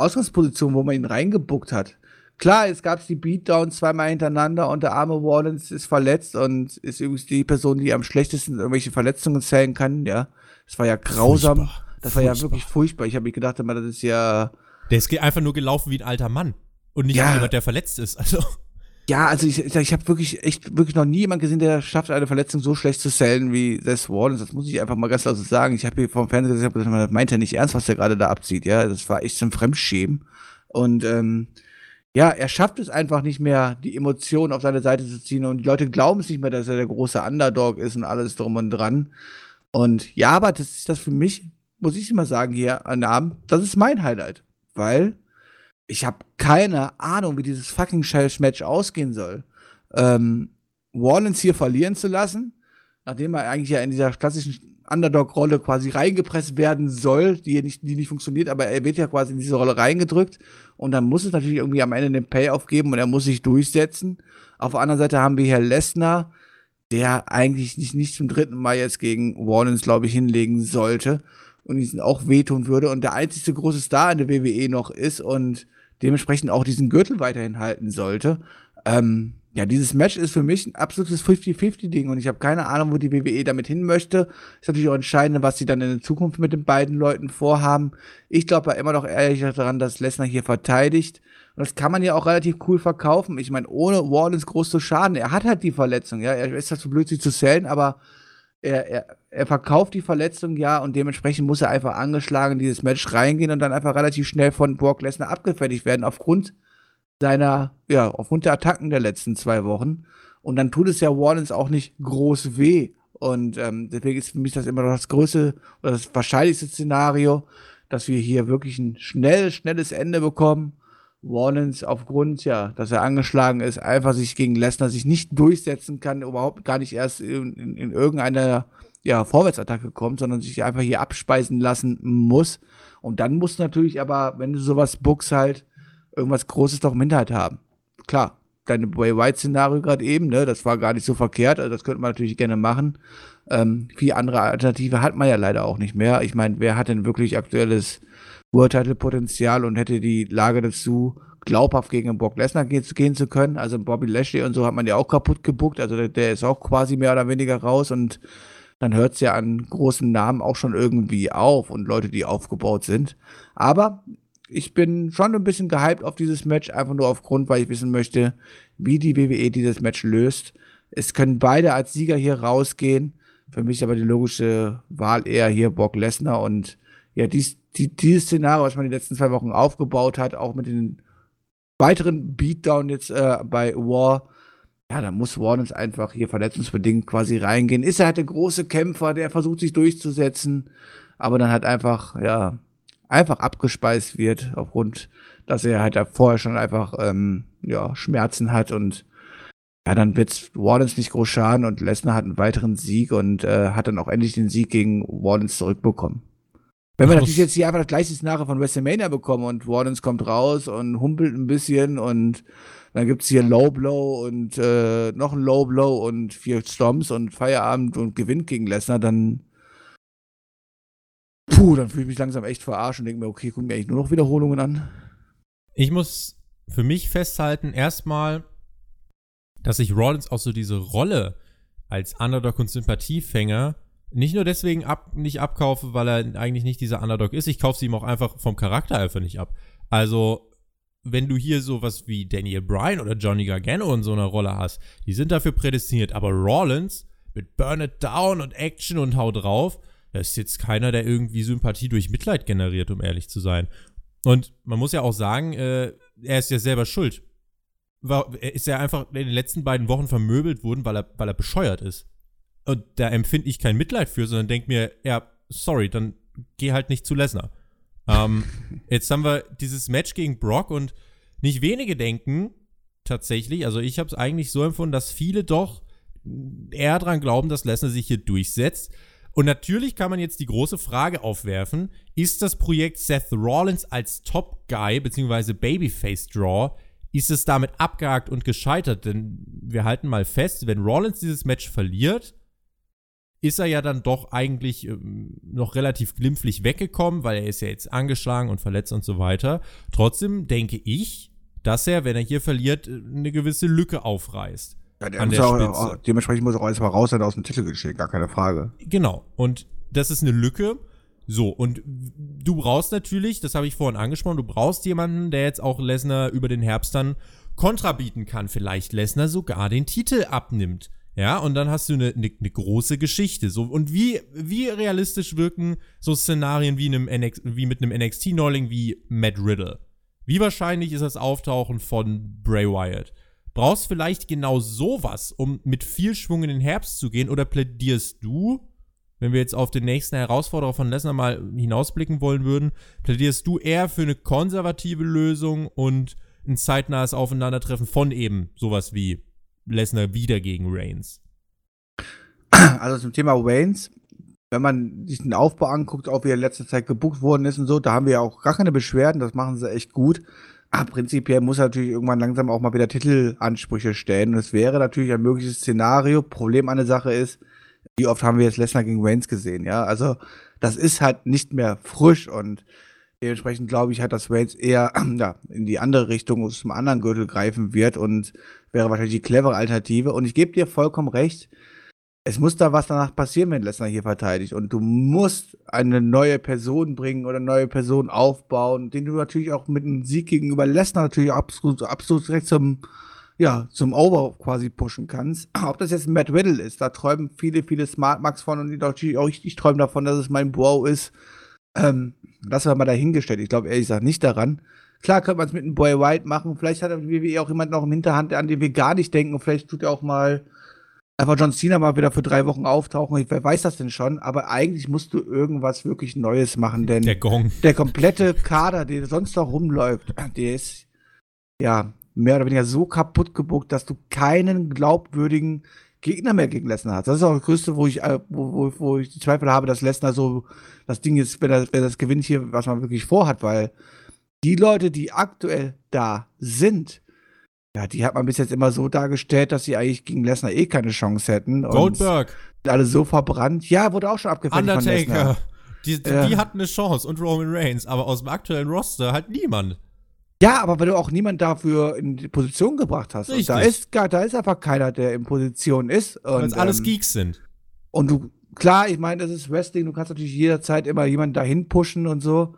Ausgangsposition, wo man ihn reingebuckt hat. Klar, es gab die Beatdown zweimal hintereinander und der arme Wallens ist verletzt und ist übrigens die Person, die am schlechtesten irgendwelche Verletzungen zählen kann, ja. Das war ja grausam. Furchtbar. Das war ja wirklich furchtbar. Ich habe mir gedacht, das ist ja. Der ist einfach nur gelaufen wie ein alter Mann. Und nicht ja. jemand, der verletzt ist. Also. Ja, also ich, ich, ich habe wirklich echt wirklich noch nie jemanden gesehen, der schafft, eine Verletzung so schlecht zu zählen wie Seth Rollins. Das muss ich einfach mal ganz so sagen. Ich habe hier vom Fernseher gesagt, man meint ja nicht ernst, was er gerade da abzieht. Ja, das war echt so ein Fremdschämen. Und ähm, ja, er schafft es einfach nicht mehr, die Emotionen auf seine Seite zu ziehen. Und die Leute glauben es nicht mehr, dass er der große Underdog ist und alles drum und dran. Und ja, aber das ist das für mich, muss ich mal sagen, hier an Abend, das ist mein Highlight. Weil ich habe keine Ahnung, wie dieses fucking Match ausgehen soll. Ähm, Rollins hier verlieren zu lassen, nachdem er eigentlich ja in dieser klassischen Underdog-Rolle quasi reingepresst werden soll, die nicht, die nicht funktioniert, aber er wird ja quasi in diese Rolle reingedrückt und dann muss es natürlich irgendwie am Ende den Payoff geben und er muss sich durchsetzen. Auf der anderen Seite haben wir hier Lesnar, der eigentlich nicht, nicht zum dritten Mal jetzt gegen Rollins, glaube ich, hinlegen sollte und diesen auch wehtun würde und der einzige große Star in der WWE noch ist und dementsprechend auch diesen Gürtel weiterhin halten sollte. Ähm, ja, dieses Match ist für mich ein absolutes 50-50-Ding und ich habe keine Ahnung, wo die WWE damit hin möchte. Ist natürlich auch entscheidend, was sie dann in der Zukunft mit den beiden Leuten vorhaben. Ich glaube immer noch ehrlich daran, dass Lesnar hier verteidigt. Und das kann man ja auch relativ cool verkaufen. Ich meine, ohne Wallens groß zu schaden. Er hat halt die Verletzung, ja. Er ist halt zu blöd, sie zu zählen, aber er, er, er verkauft die Verletzung ja und dementsprechend muss er einfach angeschlagen in dieses Match reingehen und dann einfach relativ schnell von Brock Lesnar abgefertigt werden aufgrund seiner, ja, aufgrund der Attacken der letzten zwei Wochen. Und dann tut es ja Wallens auch nicht groß weh. Und ähm, deswegen ist für mich das immer noch das größte oder das wahrscheinlichste Szenario, dass wir hier wirklich ein schnell, schnelles Ende bekommen. Warnens aufgrund, ja, dass er angeschlagen ist, einfach sich gegen Lesnar sich nicht durchsetzen kann, überhaupt gar nicht erst in, in, in irgendeiner ja, Vorwärtsattacke kommt, sondern sich einfach hier abspeisen lassen muss. Und dann muss natürlich aber, wenn du sowas bookst, halt irgendwas Großes doch im Hinterhalt haben. Klar, deine Bray White-Szenario gerade eben, ne, das war gar nicht so verkehrt, also das könnte man natürlich gerne machen. Ähm, viel andere Alternative hat man ja leider auch nicht mehr. Ich meine, wer hat denn wirklich aktuelles World Title Potenzial und hätte die Lage dazu, glaubhaft gegen Brock Lesnar gehen, gehen, zu können? Also Bobby Lashley und so hat man ja auch kaputt gebuckt, also der, der ist auch quasi mehr oder weniger raus und dann hört es ja an großen Namen auch schon irgendwie auf und Leute, die aufgebaut sind. Aber ich bin schon ein bisschen gehypt auf dieses Match, einfach nur aufgrund, weil ich wissen möchte, wie die WWE dieses Match löst. Es können beide als Sieger hier rausgehen. Für mich aber die logische Wahl eher hier Brock Lesnar und ja, dies, die, dieses Szenario, was man die letzten zwei Wochen aufgebaut hat, auch mit den weiteren Beatdown jetzt äh, bei War, ja, da muss Warnens einfach hier verletzungsbedingt quasi reingehen. Ist er halt der große Kämpfer, der versucht sich durchzusetzen, aber dann halt einfach, ja, einfach abgespeist wird, aufgrund, dass er halt vorher schon einfach, ähm, ja, Schmerzen hat und ja, dann wird Wardens nicht groß schaden und Lesnar hat einen weiteren Sieg und äh, hat dann auch endlich den Sieg gegen Wardens zurückbekommen. Wenn wir natürlich jetzt hier einfach das gleiche Szenario von WrestleMania bekommen und Wardens kommt raus und humpelt ein bisschen und dann gibt es hier Low Blow und äh, noch ein Low Blow und vier Stomps und Feierabend und gewinnt gegen Lesnar, dann puh, dann fühle ich mich langsam echt verarscht und denke mir, okay, gucken mir eigentlich nur noch Wiederholungen an. Ich muss für mich festhalten, erstmal, dass ich Rollins auch so diese Rolle als Underdog und Sympathiefänger nicht nur deswegen ab, nicht abkaufe, weil er eigentlich nicht dieser Underdog ist, ich kaufe sie ihm auch einfach vom Charakter einfach nicht ab. Also wenn du hier sowas wie Daniel Bryan oder Johnny Gargano in so einer Rolle hast, die sind dafür prädestiniert. Aber Rollins mit Burn It Down und Action und Hau drauf, da ist jetzt keiner, der irgendwie Sympathie durch Mitleid generiert, um ehrlich zu sein. Und man muss ja auch sagen, äh, er ist ja selber schuld. War, er ist ja einfach in den letzten beiden Wochen vermöbelt worden, weil er, weil er bescheuert ist. Und da empfinde ich kein Mitleid für, sondern denke mir, ja, sorry, dann geh halt nicht zu Lesnar. Ähm, jetzt haben wir dieses Match gegen Brock und nicht wenige denken tatsächlich, also ich habe es eigentlich so empfunden, dass viele doch eher daran glauben, dass Lesnar sich hier durchsetzt. Und natürlich kann man jetzt die große Frage aufwerfen, ist das Projekt Seth Rollins als Top Guy bzw. Babyface Draw, ist es damit abgehakt und gescheitert? Denn wir halten mal fest, wenn Rollins dieses Match verliert, ist er ja dann doch eigentlich ähm, noch relativ glimpflich weggekommen, weil er ist ja jetzt angeschlagen und verletzt und so weiter. Trotzdem denke ich, dass er, wenn er hier verliert, eine gewisse Lücke aufreißt. Ja, der an der Spitze. Auch, dementsprechend muss er auch erstmal raus sein aus dem Titelgeschehen, gar keine Frage. Genau. Und das ist eine Lücke. So, und du brauchst natürlich, das habe ich vorhin angesprochen, du brauchst jemanden, der jetzt auch Lesnar über den Herbst dann Kontra bieten kann. Vielleicht Lesnar sogar den Titel abnimmt. Ja, und dann hast du eine, eine, eine große Geschichte. So, und wie, wie realistisch wirken so Szenarien wie, einem NX, wie mit einem NXT-Neuling wie Matt Riddle? Wie wahrscheinlich ist das Auftauchen von Bray Wyatt? Brauchst vielleicht genau sowas, um mit viel Schwung in den Herbst zu gehen? Oder plädierst du, wenn wir jetzt auf den nächsten Herausforderer von Lesnar mal hinausblicken wollen würden, plädierst du eher für eine konservative Lösung und ein zeitnahes Aufeinandertreffen von eben sowas wie Lesnar wieder gegen Reigns. Also zum Thema Reigns, wenn man sich den Aufbau anguckt, auch wie er in letzter Zeit gebucht worden ist und so, da haben wir ja auch gar keine Beschwerden, das machen sie echt gut. Aber prinzipiell muss er natürlich irgendwann langsam auch mal wieder Titelansprüche stellen. Und es wäre natürlich ein mögliches Szenario. Problem an der Sache ist, wie oft haben wir jetzt Lesnar gegen Reigns gesehen, ja? Also, das ist halt nicht mehr frisch und dementsprechend glaube ich halt, dass Reigns eher ja, in die andere Richtung zum anderen Gürtel greifen wird und wäre wahrscheinlich die clevere Alternative. Und ich gebe dir vollkommen recht, es muss da was danach passieren, wenn Lesnar hier verteidigt. Und du musst eine neue Person bringen oder eine neue Person aufbauen, den du natürlich auch mit einem Sieg gegenüber Lesnar natürlich absolut, absolut direkt zum, ja, zum Over quasi pushen kannst. Ob das jetzt Matt Riddle ist, da träumen viele, viele Smart Max von und die natürlich auch richtig träumen davon, dass es mein Bro ist. Ähm, das war mal dahingestellt. Ich glaube ehrlich gesagt nicht daran. Klar könnte man es mit einem Boy White machen. Vielleicht hat die WWE auch jemand noch im Hinterhand, an den wir gar nicht denken. vielleicht tut er auch mal einfach John Cena mal wieder für drei Wochen auftauchen. Ich, wer weiß das denn schon? Aber eigentlich musst du irgendwas wirklich Neues machen, denn Der Gong. der komplette Kader, der sonst noch rumläuft, der ist ja mehr oder weniger so kaputt gebuckt, dass du keinen glaubwürdigen Gegner mehr gegen Lesnar hast. Das ist auch das Größte, wo ich, äh, wo, wo, wo ich die Zweifel habe, dass Lesnar so das Ding ist, wenn er, wenn er das gewinnt hier, was man wirklich vorhat, weil die Leute, die aktuell da sind, ja, die hat man bis jetzt immer so dargestellt, dass sie eigentlich gegen Lesnar eh keine Chance hätten. Und Goldberg, alle so verbrannt. Ja, wurde auch schon abgefertigt von Undertaker. Die, die, Ja. die hatten eine Chance und Roman Reigns, aber aus dem aktuellen Roster halt niemand. Ja, aber weil du auch niemand dafür in die Position gebracht hast. Und da Richtig. ist, da ist einfach keiner, der in Position ist. Weil es Und, alles ähm, Geeks sind. Und du, klar, ich meine, das ist Wrestling, du kannst natürlich jederzeit immer jemanden dahin pushen und so.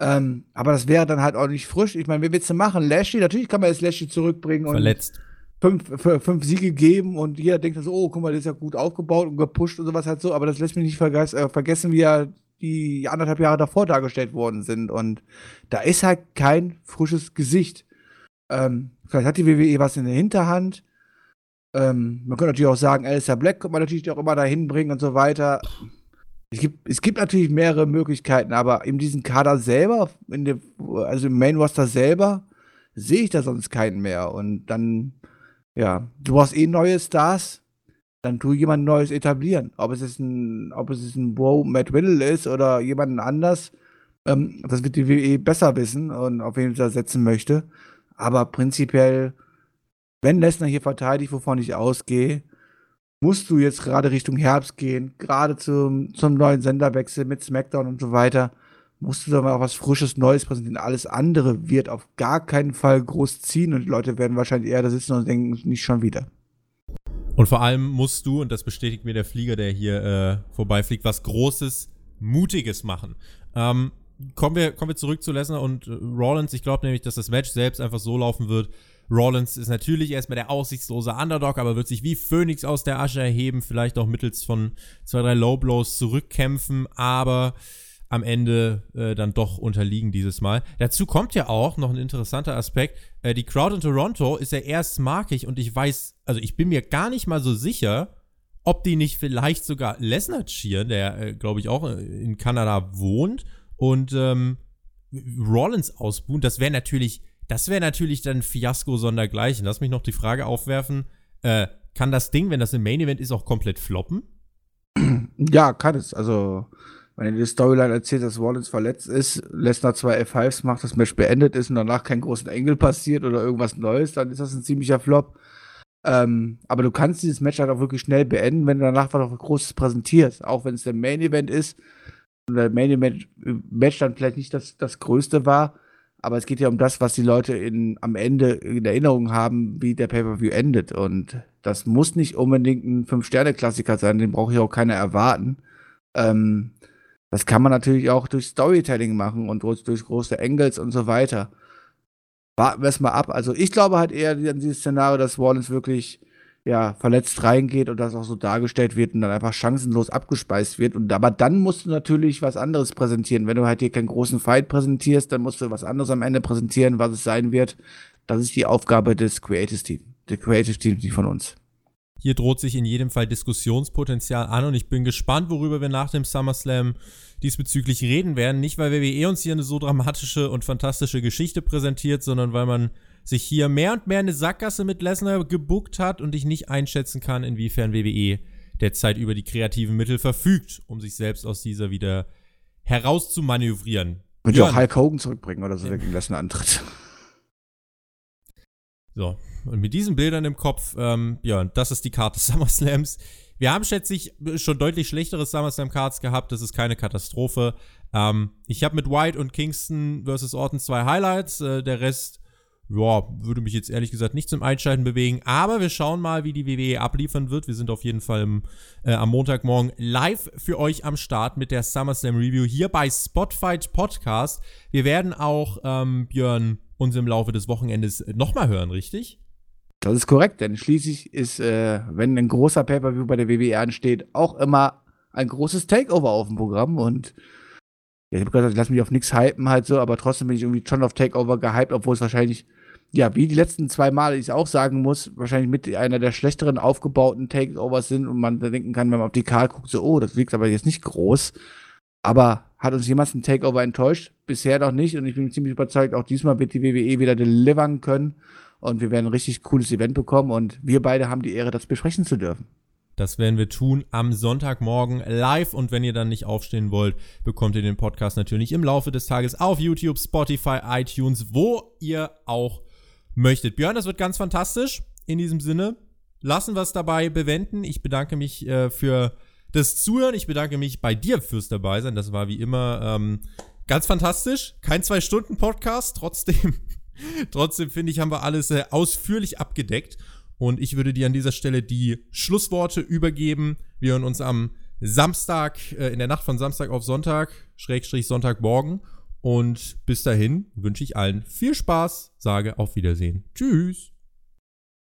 Ähm, aber das wäre dann halt auch nicht frisch. Ich meine, wie willst du machen? Lashley, natürlich kann man jetzt Lashley zurückbringen und Verletzt. fünf, f- fünf Siege geben und jeder denkt dann so, oh, guck mal, der ist ja gut aufgebaut und gepusht und sowas halt so, aber das lässt mich nicht verges äh, vergessen, wie ja die anderthalb Jahre davor dargestellt worden sind. Und da ist halt kein frisches Gesicht. Ähm, vielleicht hat die WWE was in der Hinterhand. Ähm, man könnte natürlich auch sagen, Alistair Black könnte man natürlich auch immer dahin bringen und so weiter. Es gibt, es gibt natürlich mehrere Möglichkeiten, aber in diesem Kader selber, dem, also im Main Roster selber, sehe ich da sonst keinen mehr. Und dann, ja, du brauchst eh neue Stars, dann tu jemand Neues etablieren. Ob es ist ein, ob es ist ein Bro Matt Riddle ist oder jemand anders, ähm, das wird die WWE besser wissen und auf wen sie da setzen möchte. Aber prinzipiell, wenn Lesnar hier verteidigt, wovon ich ausgehe, musst du jetzt gerade Richtung Herbst gehen, gerade zum, zum neuen Senderwechsel mit SmackDown und so weiter, musst du da mal was Frisches, Neues präsentieren. Alles andere wird auf gar keinen Fall groß ziehen und die Leute werden wahrscheinlich eher da sitzen und denken, nicht schon wieder. Und vor allem musst du, und das bestätigt mir der Flieger, der hier äh, vorbeifliegt, was Großes, Mutiges machen. Ähm, kommen, wir, kommen wir zurück zu Lesnar und äh, Rollins. Ich glaube nämlich, dass das Match selbst einfach so laufen wird. Rollins ist natürlich erstmal der aussichtslose Underdog, aber wird sich wie Phoenix aus der Asche erheben, vielleicht auch mittels von zwei, drei Low Blows zurückkämpfen, aber am Ende äh, dann doch unterliegen dieses Mal. Dazu kommt ja auch noch ein interessanter Aspekt. Äh, die Crowd in Toronto ist ja erstmarkig und ich weiß, also ich bin mir gar nicht mal so sicher, ob die nicht vielleicht sogar Lesnar cheeren, der, äh, glaube ich, auch äh, in Kanada wohnt und ähm, Rollins ausbuhen. Das wäre natürlich, das wäre natürlich dann Fiasko sondergleichen. Lass mich noch die Frage aufwerfen. Äh, kann das Ding, wenn das im Main Event ist, auch komplett floppen? Ja, kann es. Also, wenn ihr die Storyline erzählt, dass Rollins verletzt ist, Lesnar zwei F5s macht, das Match beendet ist und danach kein großen Engel passiert oder irgendwas Neues, dann ist das ein ziemlicher Flop. Ähm, aber du kannst dieses Match halt auch wirklich schnell beenden, wenn du danach was Großes präsentierst. Auch wenn es der Main Event ist und der Main Event äh, Match dann vielleicht nicht das, das größte war. Aber es geht ja um das, was die Leute in, am Ende in Erinnerung haben, wie der Pay-Per-View endet. Und das muss nicht unbedingt ein Fünf-Sterne-Klassiker sein, den braucht ja auch keiner erwarten. Ähm, das kann man natürlich auch durch Storytelling machen und durch, große Angles und so weiter. Warten wir es mal ab. Also ich glaube halt eher an dieses Szenario, dass Rollins wirklich ja, verletzt reingeht und das auch so dargestellt wird und dann einfach chancenlos abgespeist wird. Und aber dann musst du natürlich was anderes präsentieren. Wenn du halt hier keinen großen Fight präsentierst, dann musst du was anderes am Ende präsentieren, was es sein wird. Das ist die Aufgabe des Creative Teams. Der Creative Team, nicht von uns. Hier droht sich in jedem Fall Diskussionspotenzial an und ich bin gespannt, worüber wir nach dem SummerSlam diesbezüglich reden werden. Nicht, weil WWE uns hier eine so dramatische und fantastische Geschichte präsentiert, sondern weil man sich hier mehr und mehr eine Sackgasse mit Lesnar gebuckt hat und ich nicht einschätzen kann, inwiefern WWE derzeit über die kreativen Mittel verfügt, um sich selbst aus dieser wieder herauszumanövrieren. Könnte Björn. auch Hulk Hogan zurückbringen oder so, der gegen Lesnar antritt. So, und mit diesen Bildern im Kopf, ähm, ja, das ist die Karte SummerSlams. Wir haben, schätze ich, schon deutlich schlechtere SummerSlam-Cards gehabt. Das ist keine Katastrophe. Ähm, ich habe mit White und Kingston versus Orton zwei Highlights. Äh, der Rest, ja, würde mich jetzt ehrlich gesagt nicht zum Einschalten bewegen. Aber wir schauen mal, wie die WWE abliefern wird. Wir sind auf jeden Fall im, äh, am Montagmorgen live für euch am Start mit der SummerSlam Review hier bei Spotfight Podcast. Wir werden auch, ähm, Björn, uns im Laufe des Wochenendes nochmal hören, richtig? Das ist korrekt, denn schließlich ist, äh, wenn ein großer Pay-Per-View bei der WWE ansteht, auch immer ein großes Takeover auf dem Programm und ja, ich habe gesagt, ich lasse mich auf nichts hypen halt so, aber trotzdem bin ich irgendwie schon auf Takeover gehypt, obwohl es wahrscheinlich ja, wie die letzten zwei Male ich auch sagen muss, wahrscheinlich mit einer der schlechteren aufgebauten Takeovers sind und man denken kann, wenn man auf die Karte guckt, so, oh, das wirkt aber jetzt nicht groß. Aber hat uns jemals ein Takeover enttäuscht? Bisher noch nicht und ich bin ziemlich überzeugt, auch diesmal wird die WWE wieder delivern können und wir werden ein richtig cooles Event bekommen und wir beide haben die Ehre, das besprechen zu dürfen. Das werden wir tun am Sonntagmorgen live. Und wenn ihr dann nicht aufstehen wollt, bekommt ihr den Podcast natürlich im Laufe des Tages auf YouTube, Spotify, iTunes, wo ihr auch möchtet. Björn, das wird ganz fantastisch. In diesem Sinne, lassen wir es dabei bewenden. Ich bedanke mich äh, für das Zuhören. Ich bedanke mich bei dir fürs Dabeisein. Das war wie immer ähm, ganz fantastisch. Kein Zwei-Stunden-Podcast. Trotzdem, trotzdem finde ich, haben wir alles äh, ausführlich abgedeckt. Und ich würde dir an dieser Stelle die Schlussworte übergeben. Wir hören uns am Samstag, äh, in der Nacht von Samstag auf Sonntag, Schrägstrich Sonntagmorgen. Und bis dahin wünsche ich allen viel Spaß, sage auf Wiedersehen. Tschüss.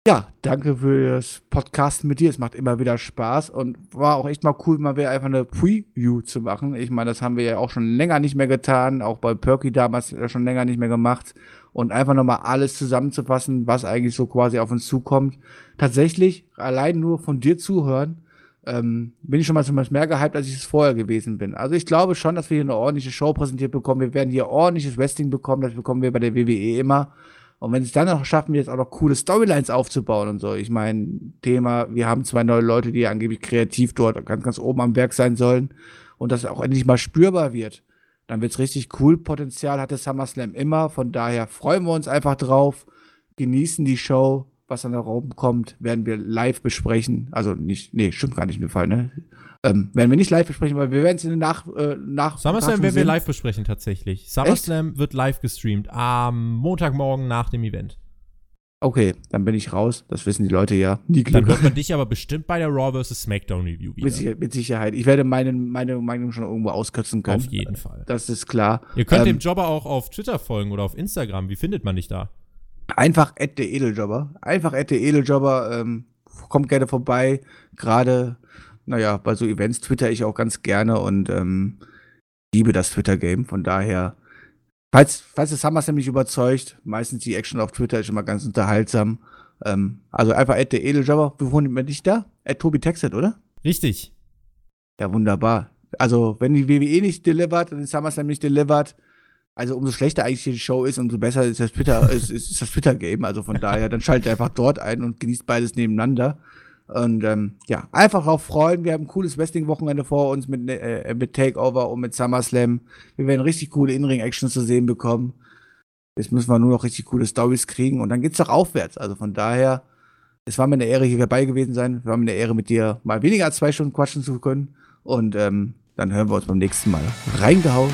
Ja, danke für das Podcast mit dir. Es macht immer wieder Spaß und war auch echt mal cool, mal wieder einfach eine Preview zu machen. Ich meine, das haben wir ja auch schon länger nicht mehr getan, auch bei Perky damals schon länger nicht mehr gemacht und einfach nochmal alles zusammenzufassen, was eigentlich so quasi auf uns zukommt. Tatsächlich, allein nur von dir zuhören, ähm, bin ich schon mal zumindest mehr gehypt, als ich es vorher gewesen bin. Also ich glaube schon, dass wir hier eine ordentliche Show präsentiert bekommen. Wir werden hier ordentliches Wrestling bekommen, das bekommen wir bei der WWE immer. Und wenn es dann noch schaffen, jetzt auch noch coole Storylines aufzubauen und so. Ich meine, Thema, wir haben zwei neue Leute, die angeblich kreativ dort ganz, ganz oben am Berg sein sollen und das auch endlich mal spürbar wird dann wird es richtig cool. Potenzial hat der SummerSlam immer. Von daher freuen wir uns einfach drauf. Genießen die Show. Was dann da kommt, werden wir live besprechen. Also nicht, nee, stimmt gar nicht in dem Fall, ne? Ähm, werden wir nicht live besprechen, weil wir werden es in der Nach, äh, nach SummerSlam werden wir live besprechen tatsächlich. SummerSlam wird live gestreamt am Montagmorgen nach dem Event. Okay, dann bin ich raus. Das wissen die Leute ja. Die dann hört man dich aber bestimmt bei der Raw vs. SmackDown Review wieder. Mit, mit, Sicherheit. Ich werde meine, meine Meinung schon irgendwo auskürzen können. Auf jeden Fall. Das ist klar. Ihr könnt ähm, dem Jobber auch auf Twitter folgen oder auf Instagram. Wie findet man dich da? Einfach at der Edeljobber. Einfach at der Edeljobber. Ähm, kommt gerne vorbei. Gerade, naja, bei so Events twitter ich auch ganz gerne und ähm, liebe das Twitter-Game. Von daher Falls, falls das SummerSlam mich überzeugt, meistens die Action auf Twitter ist immer ganz unterhaltsam. Ähm, also einfach at der Edeljobber. Wo wohnt man dich da? At Tobi Texet, oder? Richtig. Ja, wunderbar. Also, wenn die WWE nicht delivert und die SummerSlam nicht delivert, also umso schlechter eigentlich die Show ist, umso besser ist das Twitter, ist, ist das Twitter-Game. Also von daher, dann schaltet einfach dort ein und genießt beides nebeneinander. Und ähm, ja, einfach drauf freuen. Wir haben ein cooles Wrestling-Wochenende vor uns mit, äh, mit Takeover und mit SummerSlam. Wir werden richtig coole In-Ring-Action zu sehen bekommen. Jetzt müssen wir nur noch richtig coole Stories kriegen und dann geht's doch aufwärts. Also von daher, es war mir eine Ehre, hier dabei gewesen sein. Es war mir eine Ehre, mit dir mal weniger als zwei Stunden quatschen zu können. Und ähm, dann hören wir uns beim nächsten Mal. Reingehauen.